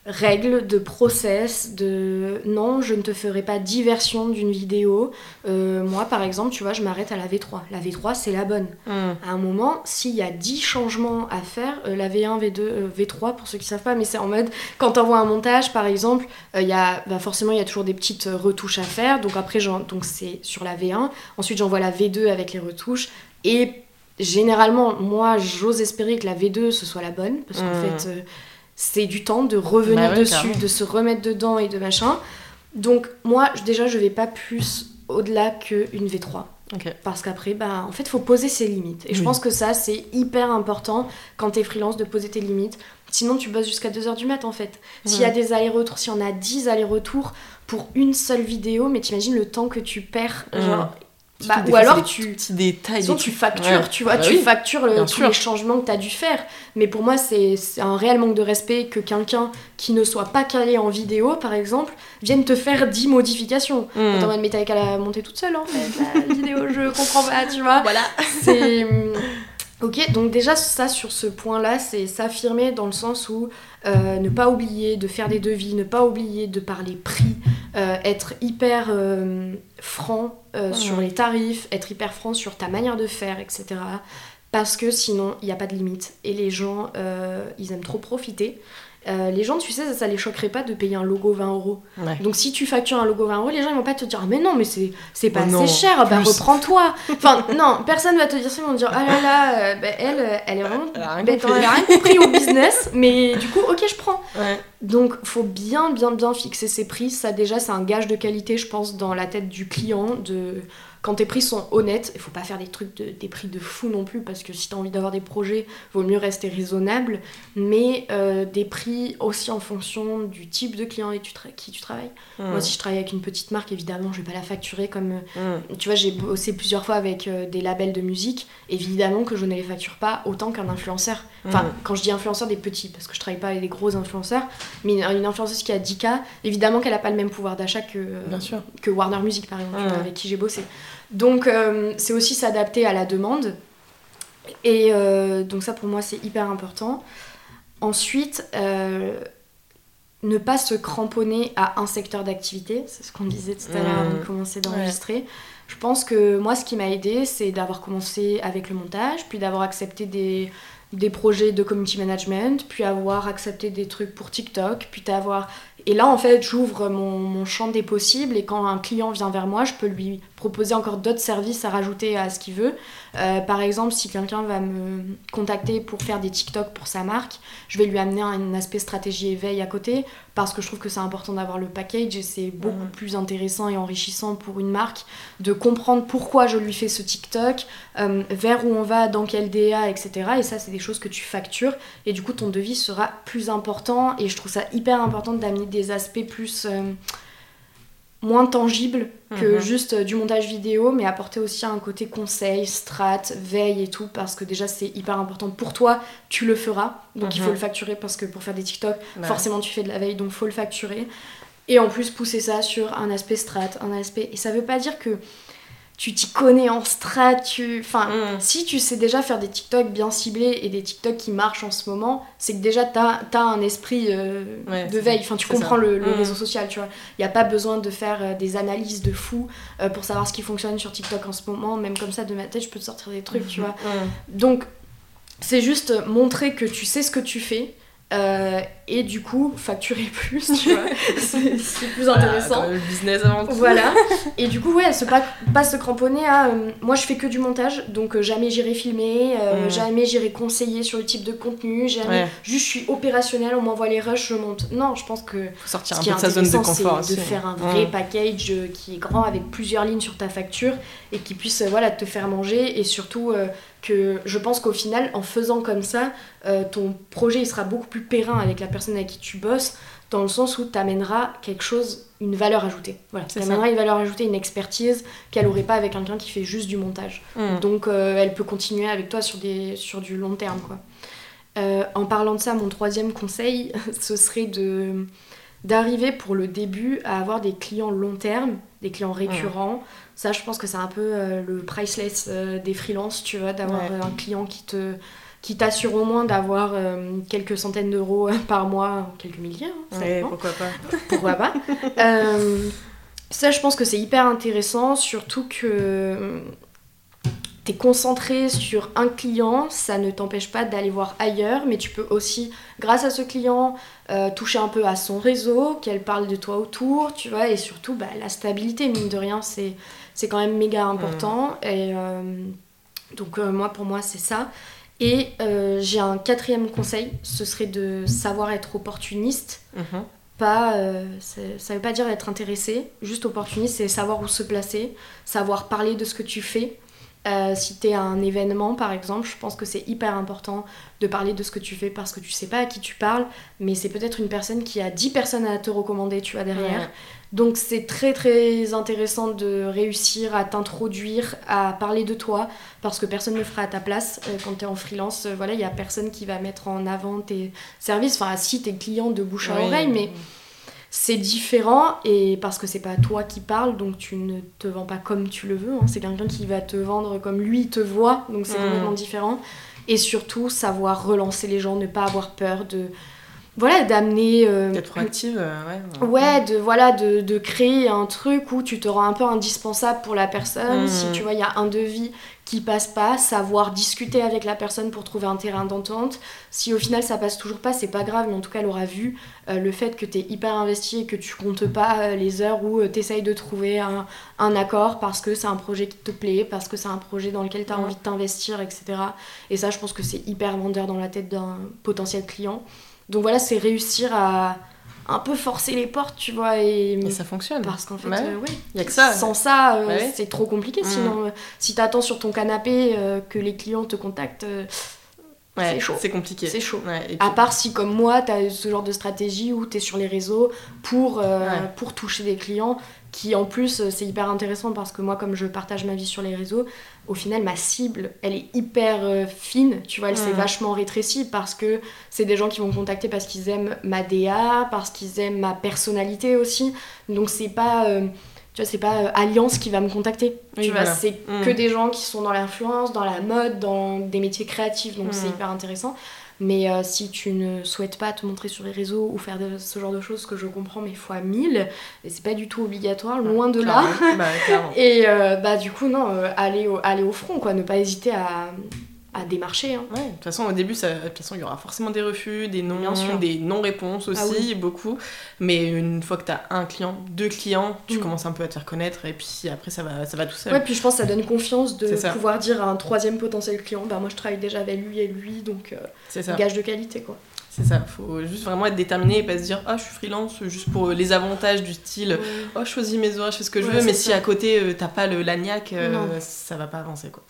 règles, de process, de non, je ne te ferai pas diversion d'une vidéo. Euh, moi par exemple, tu vois, je m'arrête à la V3. La V3 c'est la bonne. hum. À un moment, s'il y a 10 changements à faire, euh, la V1, V2, euh, V3, pour ceux qui savent pas, mais c'est en mode, quand t'envoies un montage, par exemple, euh, il y a, bah, forcément, il y a toujours des petites euh, retouches à faire. Donc après, donc c'est sur la V1. Ensuite, j'envoie la V2 avec les retouches. Et généralement, moi, j'ose espérer que la V2, ce soit la bonne. Parce qu'en Mhm. fait, euh, c'est du temps de revenir Bah dessus, carrément. de se remettre dedans et de machin. Donc moi, déjà, je vais pas plus au-delà qu'une V3. Ok. Parce qu'après, bah, en fait, il faut poser ses limites. Et je pense que ça, c'est hyper important quand t'es freelance de poser tes limites. Sinon, tu bosses jusqu'à 2h du mat, en fait. S'il y a des allers-retours, si on a 10 allers-retours pour une seule vidéo, mais t'imagines le temps que tu perds. Genre, bah, ou alors tu. petits détails. Sinon, des tu factures, Ouais. tu vois, Bah tu oui. factures le- tous sûr. les changements que tu as dû faire. Mais pour moi, c'est un réel manque de respect que quelqu'un qui ne soit pas calé en vidéo, par exemple, vienne te faire 10 modifications. Mm. Mode, mais t'avais qu'à la monter toute seule, en fait, la vidéo, je comprends pas, tu vois. Voilà. C'est. Ok, donc déjà ça sur ce point-là, c'est s'affirmer dans le sens où euh, ne pas oublier de faire des devis, ne pas oublier de parler prix, euh, être hyper euh, franc sur les tarifs, être hyper franc sur ta manière de faire, etc. Parce que sinon, il n'y a pas de limite. Et les gens, ils aiment trop profiter. Euh, les gens, tu sais, ça, ça les choquerait pas de payer un logo 20 euros. Ouais. Donc si tu factures un logo 20 euros, les gens ils vont pas te dire Ah, mais non mais c'est c'est pas non, assez cher, bah reprends-toi. Enfin non, personne va te dire ça, ils vont te dire ah là là, euh, bah, elle euh, elle est vraiment Elle a rien bête, compris. elle a rien compris au business, mais du coup ok je prends. Ouais. Donc faut bien bien bien fixer ses prix, ça déjà c'est un gage de qualité je pense dans la tête du client de quand tes prix sont honnêtes, il faut pas faire des trucs de, des prix de fou non plus parce que si tu as envie d'avoir des projets, vaut mieux rester raisonnable, mais euh, des prix aussi en fonction du type de client avec tu qui tu travailles. Mm. Moi si je travaille avec une petite marque, évidemment, je vais pas la facturer comme euh, Mm. tu vois, j'ai bossé plusieurs fois avec euh, des labels de musique. Évidemment que je ne les facture pas autant qu'un influenceur. Enfin, Mhm. quand je dis influenceur, des petits, parce que je travaille pas avec des gros influenceurs. Mais une, une influenceuse qui a 10K, évidemment qu'elle a pas le même pouvoir d'achat que, euh, Warner Music, par exemple, avec qui j'ai bossé. Donc, euh, c'est aussi s'adapter à la demande. Et euh, donc, ça, pour moi, c'est hyper important. Ensuite, euh, ne pas se cramponner à un secteur d'activité. C'est ce qu'on disait tout à l'heure avant de Mhm. commencer d'enregistrer. Je pense que moi, ce qui m'a aidé, c'est d'avoir commencé avec le montage, puis d'avoir accepté des, des projets de community management, puis avoir accepté des trucs pour TikTok, puis d'avoir... Et là, en fait, j'ouvre mon, mon champ des possibles, et quand un client vient vers moi, je peux lui proposer encore d'autres services à rajouter à ce qu'il veut. Euh, par exemple, si quelqu'un va me contacter pour faire des TikTok pour sa marque, je vais lui amener un aspect stratégie éveil à côté, parce que je trouve que c'est important d'avoir le package, et c'est beaucoup plus intéressant et enrichissant pour une marque de comprendre pourquoi je lui fais ce TikTok, euh, vers où on va, dans quel DA, etc. Et ça, c'est des choses que tu factures. Et du coup, ton devis sera plus important. Et je trouve ça hyper important d'amener des aspects plus... euh, moins tangibles que Mhm. juste euh, du montage vidéo, mais apporter aussi un côté conseil, strat, veille et tout, parce que déjà c'est hyper important pour toi, tu le feras, donc il Mhm. faut le facturer parce que pour faire des TikTok, Bah, forcément tu fais de la veille, donc faut le facturer. Et en plus pousser ça sur un aspect strat, un aspect... Et ça veut pas dire que tu t'y connais en strat, tu... Enfin, Mm. si tu sais déjà faire des TikTok bien ciblés et des TikTok qui marchent en ce moment, c'est que déjà t'as as un esprit euh, Ouais, de veille, enfin tu comprends ça. le, le Mm. réseau social, tu vois. Il n'y a pas besoin de faire euh, des analyses de fou euh, pour savoir ce qui fonctionne sur TikTok en ce moment, même comme ça de ma tête je peux te sortir des trucs, tu vois. Mm. Donc c'est juste montrer que tu sais ce que tu fais. Euh, et du coup facturer plus tu vois c'est plus Voilà, intéressant le business avant tout. voilà. Et du coup, ouais, se pas, pas se cramponner à. euh, moi, je fais que du montage, donc euh, jamais j'irai filmer, Mm. jamais j'irai conseiller sur le type de contenu, jamais. Ouais. Juste, je suis opérationnelle, on m'envoie les rushs, je monte. Non, je pense que Faut sortir ce un qui peu est de sa zone de confort de faire un vrai Mm. package euh, qui est grand avec plusieurs lignes sur ta facture et qui puisse voilà, te faire manger et surtout que je pense qu'au final, en faisant comme ça, euh, ton projet il sera beaucoup plus périn avec la personne avec qui tu bosses dans le sens où tu amèneras quelque chose, une valeur ajoutée. Voilà, tu ça. amèneras une valeur ajoutée, une expertise qu'elle aurait pas avec quelqu'un qui fait juste du montage. Mm. Donc euh, elle peut continuer avec toi sur, des, sur du long terme. Quoi. Euh, en parlant de ça, mon troisième conseil, ce serait de d'arriver pour le début à avoir des clients long terme, des clients récurrents. Ça, je pense que c'est un peu euh, le priceless euh, des freelances, tu vois, d'avoir Ouais. euh, un client qui te qui t'assure au moins d'avoir euh, quelques centaines d'euros par mois, quelques milliers, hein, Ouais, pourquoi pas. pourquoi pas. Ça, je pense que c'est hyper intéressant, surtout que tu es concentré sur un client, ça ne t'empêche pas d'aller voir ailleurs, mais tu peux aussi, grâce à ce client, euh, toucher un peu à son réseau, qu'elle parle de toi autour, tu vois, et surtout bah, la stabilité, mine de rien, c'est c'est quand même méga important. Et euh, donc, euh, moi, pour moi, c'est ça. Et euh, j'ai un quatrième conseil, ce serait de savoir être opportuniste Mhm. pas, euh, ça veut pas dire être intéressé, juste opportuniste, c'est savoir où se placer, savoir parler de ce que tu fais. Euh, si tu es à un événement, par exemple, je pense que c'est hyper important de parler de ce que tu fais parce que tu sais pas à qui tu parles, mais c'est peut-être une personne qui a 10 personnes à te recommander, tu vois, derrière. Ouais. Donc c'est très très intéressant de réussir à t'introduire, à parler de toi, parce que personne ne le fera à ta place euh, quand tu es en freelance. euh, voilà, il y a personne qui va mettre en avant tes services, enfin si tes clients de bouche à oreille, mais c'est différent et parce que c'est pas toi qui parles, donc tu ne te vends pas comme tu le veux. hein. C'est quelqu'un qui va te vendre comme lui te voit, donc c'est Mm. complètement différent. Et surtout savoir relancer les gens, ne pas avoir peur de voilà d'amener euh, D'être proactive, euh, ouais. Ouais, de, voilà, de, de créer un truc où tu te rends un peu indispensable pour la personne. Si tu vois, il y a un devis qui passe pas, savoir discuter avec la personne pour trouver un terrain d'entente. Si au final ça passe toujours pas, c'est pas grave, mais en tout cas elle aura vu euh, le fait que tu es hyper investi et que tu comptes pas euh, les heures où tu essayes de trouver un, un accord parce que c'est un projet qui te plaît, parce que c'est un projet dans lequel tu as envie de t'investir, etc. Et ça, je pense que c'est hyper vendeur dans la tête d'un potentiel client. Donc voilà, c'est réussir à un peu forcer les portes, tu vois, et, Et ça fonctionne. parce qu'en fait, Ouais. euh, ouais, Il y a que ça. sans ça, euh, Ouais. c'est trop compliqué. Mm. Sinon, euh, si t'attends sur ton canapé euh, que les clients te contactent, Ouais, c'est chaud. C'est compliqué. c'est chaud. Ouais, À part si, comme moi, t'as ce genre de stratégie où t'es sur les réseaux pour, euh, Ouais. pour toucher des clients, qui en plus, euh, c'est hyper intéressant parce que moi, comme je partage ma vie sur les réseaux, au final, ma cible, elle est hyper euh, fine, tu vois, elle s'est Mm. vachement rétrécie parce que c'est des gens qui vont me contacter parce qu'ils aiment ma DA, parce qu'ils aiment ma personnalité aussi. Donc c'est pas... euh, tu vois, c'est pas euh, Alliance qui va me contacter. Oui, tu vois, voilà. c'est Mm. que des gens qui sont dans l'influence, dans la mode, dans des métiers créatifs, donc c'est Mm. hyper intéressant. Mais euh, si tu ne souhaites pas te montrer sur les réseaux ou faire de, ce genre de choses que je comprends, mais fois 1000, et c'est pas du tout obligatoire, loin de là. Bah. Et euh, bah du coup, non, euh, aller, au, aller au front, quoi, ne pas hésiter à, à démarcher. hein. Ouais, de toute façon, au début, ça, de toute façon, il y aura forcément des refus, des non, des non-réponses aussi, Ah oui. beaucoup. Mais une fois que tu as un client, deux clients, tu Mm. commences un peu à te faire connaître et puis après, ça va, ça va tout seul. Ouais, puis je pense que ça donne confiance de pouvoir dire à un troisième potentiel client, bah moi je travaille déjà avec lui et lui, donc euh, C'est ça. gage de qualité, quoi. C'est ça. Faut juste vraiment être déterminé et pas se dire, ah, je suis freelance juste pour les avantages du style, oh, je choisis mes horaires, je fais ce que je Ouais, veux, mais si à côté, euh, t'as pas le lagnac, euh, ça va pas avancer, quoi.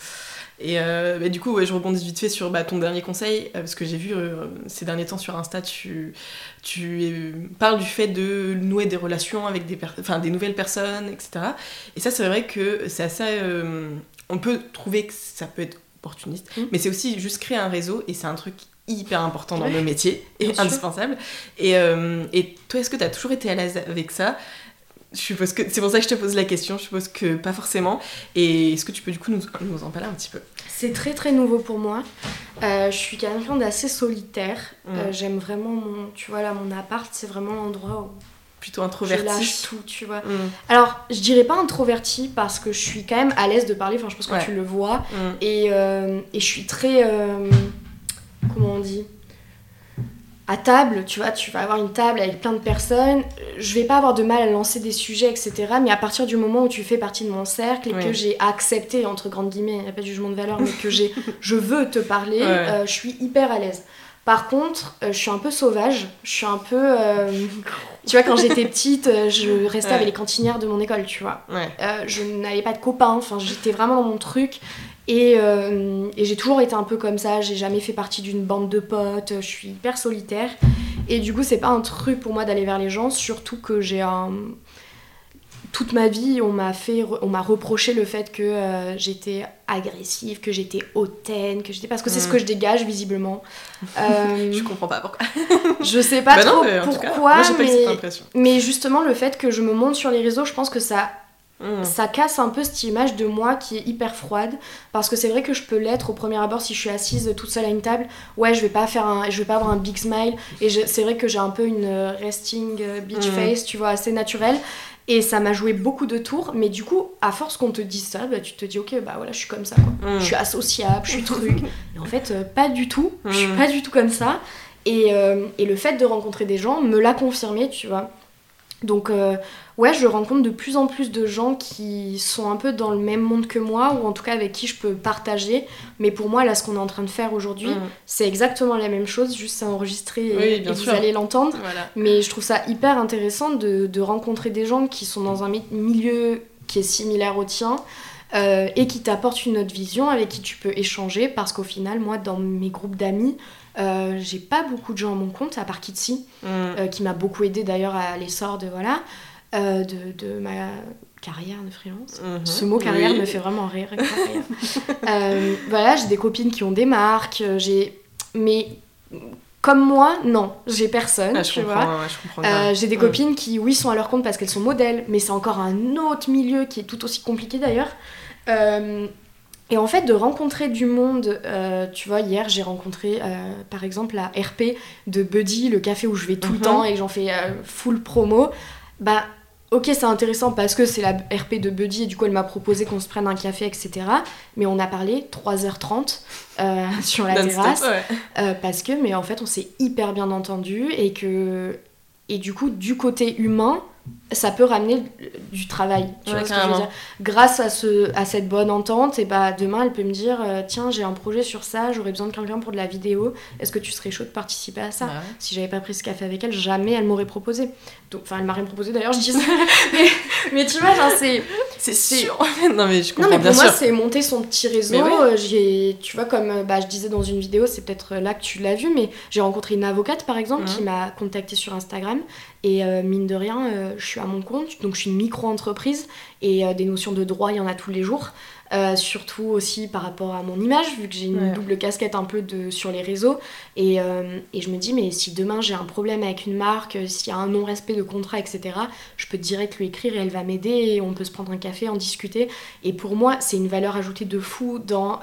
Et euh, bah, du coup, ouais, je rebondis vite fait sur bah, ton dernier conseil, euh, parce que j'ai vu euh, ces derniers temps sur Insta, tu, tu parles du fait de nouer des relations avec des, des nouvelles personnes, etc. Et ça, c'est vrai que c'est assez... on peut trouver que ça peut être opportuniste, Mm. mais c'est aussi juste créer un réseau, et c'est un truc hyper important dans Ouais, le métier, et bien indispensable. Et, euh, et toi, est-ce que tu as toujours été à l'aise avec ça? Je suppose que c'est pour ça que je te pose la question. Je suppose que pas forcément. Et est-ce que tu peux du coup nous, nous en parler un petit peu? C'est très très nouveau pour moi. Euh, je suis quelqu'un d'assez solitaire. Mm. Euh, J'aime vraiment mon, tu vois là, mon appart, c'est vraiment l'endroit où Plutôt je introverti. lâche tout, tu vois. Mm, Alors, je dirais pas introverti parce que je suis quand même à l'aise de parler. Enfin, je pense que Ouais. tu le vois. mm. Et, euh, et je suis très. euh, comment on dit? À table, tu vois, tu vas avoir une table avec plein de personnes. Je vais pas avoir de mal à lancer des sujets, etc. Mais à partir du moment où tu fais partie de mon cercle et Oui. que j'ai accepté, entre grandes guillemets, il n'y a pas de jugement de valeur, mais que j'ai, je veux te parler, Ouais. euh, je suis hyper à l'aise. Par contre, euh, je suis un peu sauvage. Je suis un peu. euh, tu vois, quand j'étais petite, je restais Ouais. avec les cantinières de mon école, tu vois. Ouais. Je n'avais pas de copains, enfin j'étais vraiment dans mon truc et, euh, et j'ai toujours été un peu comme ça, j'ai jamais fait partie d'une bande de potes, je suis hyper solitaire et du coup c'est pas un truc pour moi d'aller vers les gens, surtout que j'ai un... Toute ma vie, on m'a fait, on m'a reproché le fait que euh, j'étais agressive, que j'étais hautaine, que j'étais parce que c'est ce Mm. que je dégage visiblement. Euh, Je comprends pas pourquoi. je sais pas Bah non, trop mais tout cas, pourquoi, moi pas mais, cette impression. mais justement le fait que je me montre sur les réseaux, je pense que ça Mm. ça casse un peu cette image de moi qui est hyper froide parce que c'est vrai que je peux l'être au premier abord si je suis assise toute seule à une table. Ouais je vais pas faire un je vais pas avoir un big smile. Et c'est vrai que j'ai un peu une euh, resting euh, beach Mhm. face tu vois assez naturelle. Et ça m'a joué beaucoup de tours. Mais du coup à force qu'on te dise ça bah, tu te dis ok bah voilà je suis comme ça quoi. Mm. je suis associable je suis truc. Et en fait euh, pas du tout. Je suis pas du tout comme ça. Et, euh, et le fait de rencontrer des gens me l'a confirmé tu vois. Donc euh, ouais, je rencontre de plus en plus de gens qui sont un peu dans le même monde que moi, ou en tout cas avec qui je peux partager. Mais pour moi, là, ce qu'on est en train de faire aujourd'hui, Mm. c'est exactement la même chose, juste c'est enregistré et, Oui, et bien vous allez l'entendre. Voilà. Mais je trouve ça hyper intéressant de, de rencontrer des gens qui sont dans un mi- milieu qui est similaire au tien. euh, et qui t'apportent une autre vision avec qui tu peux échanger parce qu'au final moi dans mes groupes d'amis euh, j'ai pas beaucoup de gens à mon compte à part Kitsi Mm. euh, qui m'a beaucoup aidé d'ailleurs à l'essor de voilà euh, de, de ma carrière de freelance Mhm. ce mot carrière Oui. me fait vraiment rire. Euh, voilà, j'ai des copines qui ont des marques, euh, j'ai mais comme moi, non, j'ai personne, Ah, je tu comprends, vois. ouais, Euh, j'ai des Mm. copines qui, oui, sont à leur compte parce qu'elles sont modèles, mais c'est encore un autre milieu qui est tout aussi compliqué d'ailleurs. Euh, et en fait, de rencontrer du monde, euh, tu vois, hier j'ai rencontré par exemple la RP de Buddy, le café où je vais tout le Mhm. temps et j'en fais full promo. Bah, ok, c'est intéressant parce que c'est la RP de Buddy et du coup elle m'a proposé qu'on se prenne un café, etc. Mais on a parlé 3h30 euh, sur la terrasse. ouais. Euh, parce que, mais en fait, on s'est hyper bien entendu et que. Et du coup, du côté humain, ça peut ramener du travail. Tu Ouais, vois ce que je veux dire Grâce à, ce, à cette bonne entente, et bah demain, elle peut me dire euh, Tiens, j'ai un projet sur ça, j'aurais besoin de quelqu'un pour de la vidéo. Est-ce que tu serais chaud de participer à ça Ouais. Si j'avais pas pris ce café avec elle, jamais elle m'aurait proposé. Enfin, elle m'a rien proposé d'ailleurs, je dis ça. mais, mais tu vois, c'est. C'est sûr. non, mais je Non comprends mais bien pour moi c'est monter son petit réseau. Mais. Euh, J'ai, tu vois comme euh, bah, je disais dans une vidéo, c'est peut-être là que tu l'as vu, mais j'ai rencontré une avocate par exemple qui m'a contactée sur Instagram et euh, mine de rien, euh, je suis à mon compte, donc je suis une micro-entreprise et euh, des notions de droit il y en a tous les jours. Euh, surtout aussi par rapport à mon image, vu que j'ai une Ouais. double casquette un peu de, sur les réseaux. Et, euh, et je me dis, mais si demain j'ai un problème avec une marque, s'il y a un non-respect de contrat, etc., je peux direct lui écrire et elle va m'aider et on peut se prendre un café, en discuter. Et pour moi, c'est une valeur ajoutée de fou dans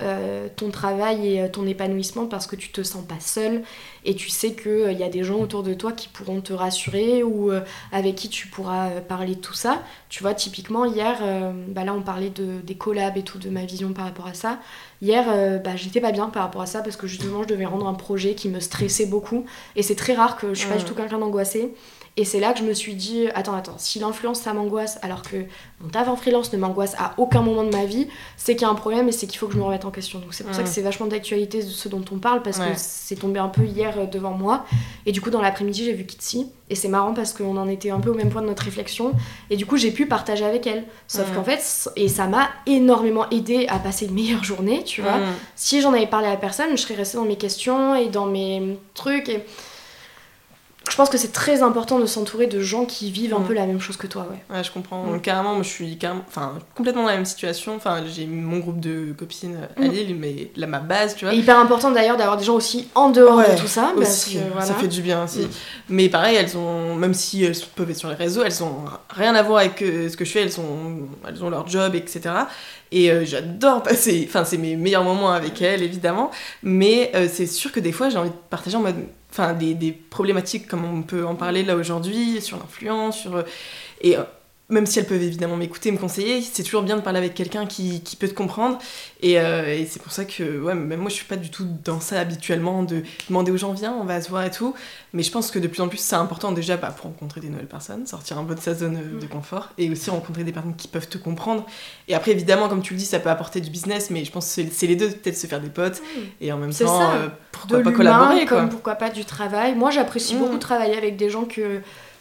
ton travail et ton épanouissement parce que tu te sens pas seul et tu sais qu'il y a des gens autour de toi qui pourront te rassurer ou euh, avec qui tu pourras euh, parler de tout ça. Tu vois, typiquement, hier, euh, bah là, on parlait de, des collabs et tout, de ma vision par rapport à ça. Hier, euh, bah, j'étais pas bien par rapport à ça parce que justement, je devais rendre un projet qui me stressait beaucoup. Et c'est très rare que je suis pas du tout quelqu'un d'angoissé. Et c'est là que je me suis dit, attends, attends, si l'influence ça m'angoisse alors que mon taf en freelance ne m'angoisse à aucun moment de ma vie, c'est qu'il y a un problème et c'est qu'il faut que je me remette en question. Donc c'est pour ça Mm. que c'est vachement d'actualité ce dont on parle parce Ouais. que c'est tombé un peu hier euh, devant moi. Et du coup, dans l'après-midi, j'ai vu Kitsi. Et c'est marrant parce qu'on en était un peu au même point de notre réflexion. Et du coup, j'ai pu partager avec elle. Sauf Mm. qu'en fait, et ça m'a énormément aidé à passer une meilleure journée, tu vois. Mm. Si j'en avais parlé à personne, je serais restée dans mes questions et dans mes trucs. Et je pense que c'est très important de s'entourer de gens qui vivent un Mm. peu la même chose que toi, ouais. Ouais, je comprends. Mm. Carrément, moi, je suis carrément, enfin, complètement dans la même situation. Enfin, j'ai mon groupe de copines à Mm. Lille, mais là, ma base, tu vois. Et hyper important d'ailleurs d'avoir des gens aussi en dehors Ouais, de tout ça. parce que, voilà. ça fait du bien aussi. Mais pareil, elles ont, même si elles peuvent être sur les réseaux, elles ont rien à voir avec euh, ce que je fais. Elles ont, elles ont leur job, etc. Et euh, j'adore passer, enfin, c'est mes meilleurs moments avec elles, évidemment. Mais euh, c'est sûr que des fois, j'ai envie de partager en mode, enfin, des, problématiques comme on peut en parler là aujourd'hui, sur l'influence, sur. euh, et euh, même si elles peuvent évidemment m'écouter, me conseiller, c'est toujours bien de parler avec quelqu'un qui, qui peut te comprendre. Et, euh, et c'est pour ça que, ouais, même moi, je suis pas du tout dans ça habituellement, de demander aux gens, viens, on va se voir et tout. Mais je pense que de plus en plus, c'est important déjà bah, pour rencontrer des nouvelles personnes, sortir un peu de sa zone euh, de confort, et aussi rencontrer des personnes qui peuvent te comprendre. Et après, évidemment, comme tu le dis, ça peut apporter du business, mais je pense que c'est- les deux, peut-être se faire des potes, et en même temps, ça. euh, pourquoi de pas collaborer, quoi. comme pourquoi pas du travail. Moi, j'apprécie Mm. beaucoup travailler avec des gens que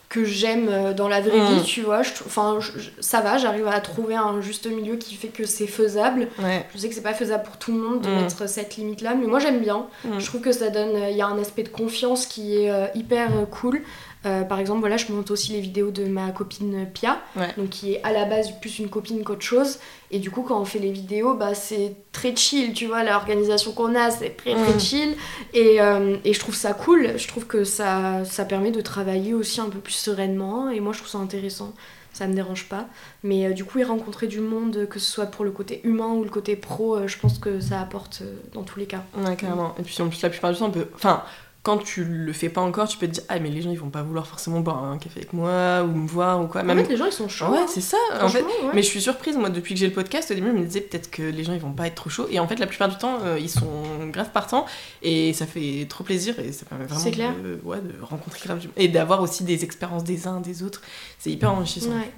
que j'aime euh, dans la vraie Mm. vie, tu vois. Enfin, ça va, j'arrive à trouver un juste milieu qui fait que c'est faisable. Ouais. Je sais que c'est pas faisable pour tout le monde de Mm. mettre cette limite-là, mais moi j'aime bien. Mm. Je trouve que ça donne, il y a un aspect de confiance qui est euh, hyper euh, cool. Euh, par exemple, voilà, je monte aussi les vidéos de ma copine Pia, Ouais. donc qui est à la base plus une copine qu'autre chose. Et du coup, quand on fait les vidéos, bah, c'est très chill, tu vois, l'organisation qu'on a, c'est très très Mm. chill. Et, euh, et je trouve ça cool, je trouve que ça, ça permet de travailler aussi un peu plus sereinement, et moi je trouve ça intéressant. Ça me dérange pas. Mais euh, du coup, y rencontrer du monde, que ce soit pour le côté humain ou le côté pro, je pense que ça apporte dans tous les cas. Ouais, carrément. Et puis en plus, la plupart du temps, on peut. Enfin, quand tu le fais pas encore, tu peux te dire ah mais les gens ils vont pas vouloir forcément boire un café avec moi ou me voir ou quoi. En fait, les gens ils sont chauds. Ouais, hein. c'est ça. En fait, ouais. mais je suis surprise, moi, depuis que j'ai le podcast, au début, je me disais peut-être que les gens ils vont pas être trop chauds. Et en fait, la plupart du temps, euh, ils sont grave partants et ça fait trop plaisir et ça permet vraiment clair. De, ouais, de rencontrer grave du Et d'avoir aussi des expériences des uns des autres. C'est hyper enrichissant. Ouais.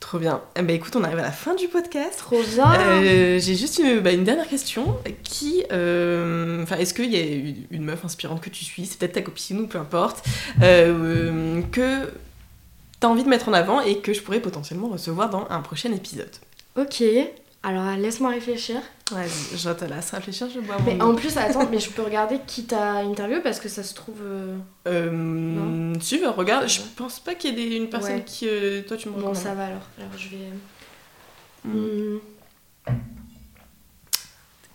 Trop bien. Eh ben, écoute, on arrive à la fin du podcast. Trop bien. Euh, j'ai juste une, bah, une dernière question. Qui, euh, enfin, est-ce qu'il y a une, une meuf inspirante que tu suis, c'est peut-être ta copine ou peu importe, euh, que t'as envie de mettre en avant et que je pourrais potentiellement recevoir dans un prochain épisode. Ok. Alors laisse-moi réfléchir. Vas-y, je te laisse réfléchir, je bois mon Mais en plus, attends, mais je peux regarder qui t'a interviewé parce que ça se trouve. euh, Euh, si, regarde, je pense pas qu'il y ait des- une personne Ouais. qui, euh, toi, tu me Bon, ça va alors. Alors je vais. Mm. Hmm.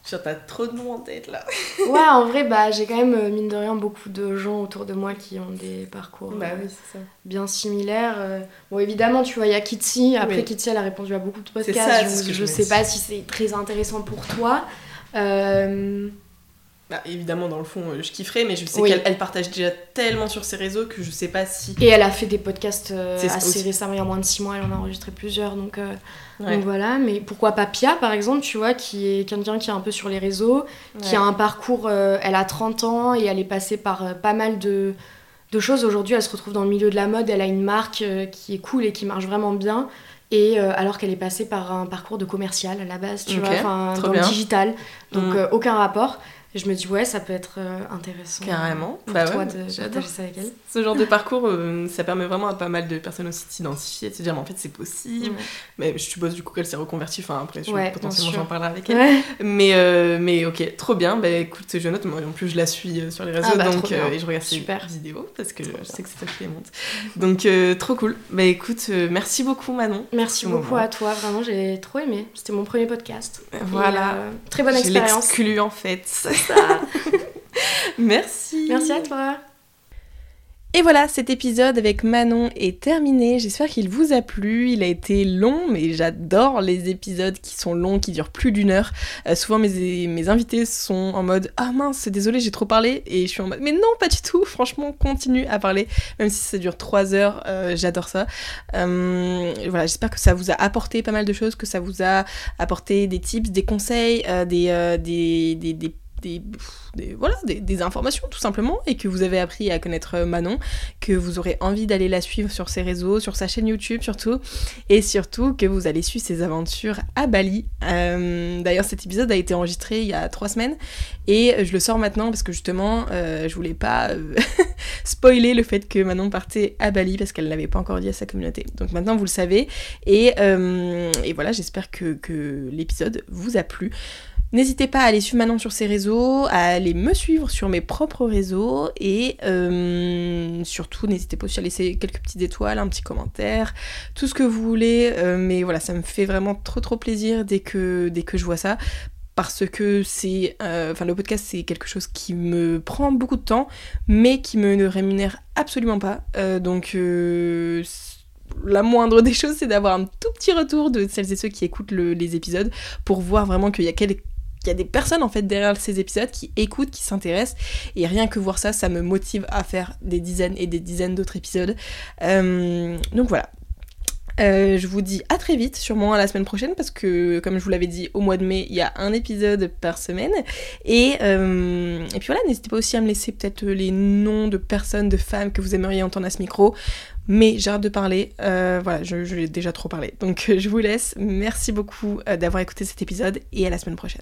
Genre, t'as trop de noms en tête là. Ouais, en vrai, bah, j'ai quand même, euh, mine de rien, beaucoup de gens autour de moi qui ont des parcours Bah euh, ça. bien similaires. euh. Bon, évidemment, tu vois, il y a Kitty. Après, Oui. Kitty, elle a répondu à beaucoup de podcasts. ça, je je sais pas si c'est très intéressant pour toi. Euh, Bah, évidemment, dans le fond, euh, je kifferais, mais je sais Oui. qu'elle elle partage déjà tellement sur ses réseaux que je sais pas si. Et elle a fait des podcasts euh, assez récemment, il y a moins de 6 mois, elle en a enregistré plusieurs. Donc, euh, Ouais. donc voilà, mais pourquoi pas Pia, par exemple, tu vois, qui est quelqu'un qui est un peu sur les réseaux, qui a un parcours, euh, elle a 30 ans et elle est passée par pas mal de, de choses. Aujourd'hui, elle se retrouve dans le milieu de la mode, elle a une marque qui est cool et qui marche vraiment bien. Et euh, alors qu'elle est passée par un parcours de commercial à la base, tu Ok, vois, dans le digital. Donc Mm. euh, aucun rapport. Et je me dis, ouais, ça peut être euh, intéressant. Carrément. Pour Bah toi ouais, de partager ça avec elle. Ce genre de parcours, euh, ça permet vraiment à pas mal de personnes aussi de s'identifier, de se dire, mais en fait, c'est possible. Ouais. Mais je suppose du coup qu'elle s'est reconvertie, enfin après, je, Ouais, potentiellement j'en parlerai avec elle. Mais, euh, mais ok, trop bien. Bah écoute, je note, moi en plus je la suis sur les réseaux, Ah bah, donc euh, et je regarde ses Super. vidéos parce que Trop je bien. sais que c'est toi qui les monte. Donc trop cool. Bah écoute, merci beaucoup Manon. Merci beaucoup moment. à toi, vraiment j'ai trop aimé. C'était mon premier podcast. Voilà. très bonne Je expérience. l'exclus en fait. Ça. merci. Merci à toi. Et voilà, cet épisode avec Manon est terminé. J'espère qu'il vous a plu. Il a été long, mais j'adore les épisodes qui sont longs, qui durent plus d'une heure. Euh, souvent, mes, mes invités sont en mode Ah mince, désolé, j'ai trop parlé. Et je suis en mode Mais non, pas du tout. Franchement, continue à parler. Même si ça dure trois heures, euh, j'adore ça. Euh, voilà, j'espère que ça vous a apporté pas mal de choses, que ça vous a apporté des tips, des conseils, euh, des, euh, des, des, des voilà, des, informations tout simplement et que vous avez appris à connaître euh, Manon, que vous aurez envie d'aller la suivre sur ses réseaux, sur sa chaîne YouTube surtout, et surtout que vous allez suivre ses aventures à Bali. Euh, D'ailleurs cet épisode a été enregistré il y a trois semaines et je le sors maintenant parce que justement euh, je voulais pas spoiler le fait que Manon partait à Bali parce qu'elle l'avait pas encore dit à sa communauté. Donc maintenant vous le savez et, voilà j'espère que l'épisode vous a plu. N'hésitez pas à aller suivre Manon sur ses réseaux, à aller me suivre sur mes propres réseaux et euh, surtout n'hésitez pas aussi à laisser quelques petites étoiles, un petit commentaire, tout ce que vous voulez. euh, mais voilà, ça me fait vraiment trop trop plaisir dès que, je vois ça. Parce que c'est. euh, Enfin, le podcast, c'est quelque chose qui me prend beaucoup de temps, mais qui me ne rémunère absolument pas. Donc, la moindre des choses, c'est d'avoir un tout petit retour de celles et ceux qui écoutent le- les épisodes pour voir vraiment qu'il y a quel- qu'il y a des personnes en fait derrière ces épisodes qui écoutent, qui s'intéressent et rien que voir ça, ça me motive à faire des dizaines et des dizaines d'autres épisodes. Euh, donc voilà. Euh, je vous dis à très vite, sûrement à la semaine prochaine, parce que comme je vous l'avais dit, au mois de mai, il y a un épisode par semaine. Et, euh, puis voilà, n'hésitez pas aussi à me laisser peut-être les noms de personnes, de femmes que vous aimeriez entendre à ce micro. Mais j'arrête de parler, voilà, je, l'ai déjà trop parlé. Donc je vous laisse, merci beaucoup d'avoir écouté cet épisode et à la semaine prochaine.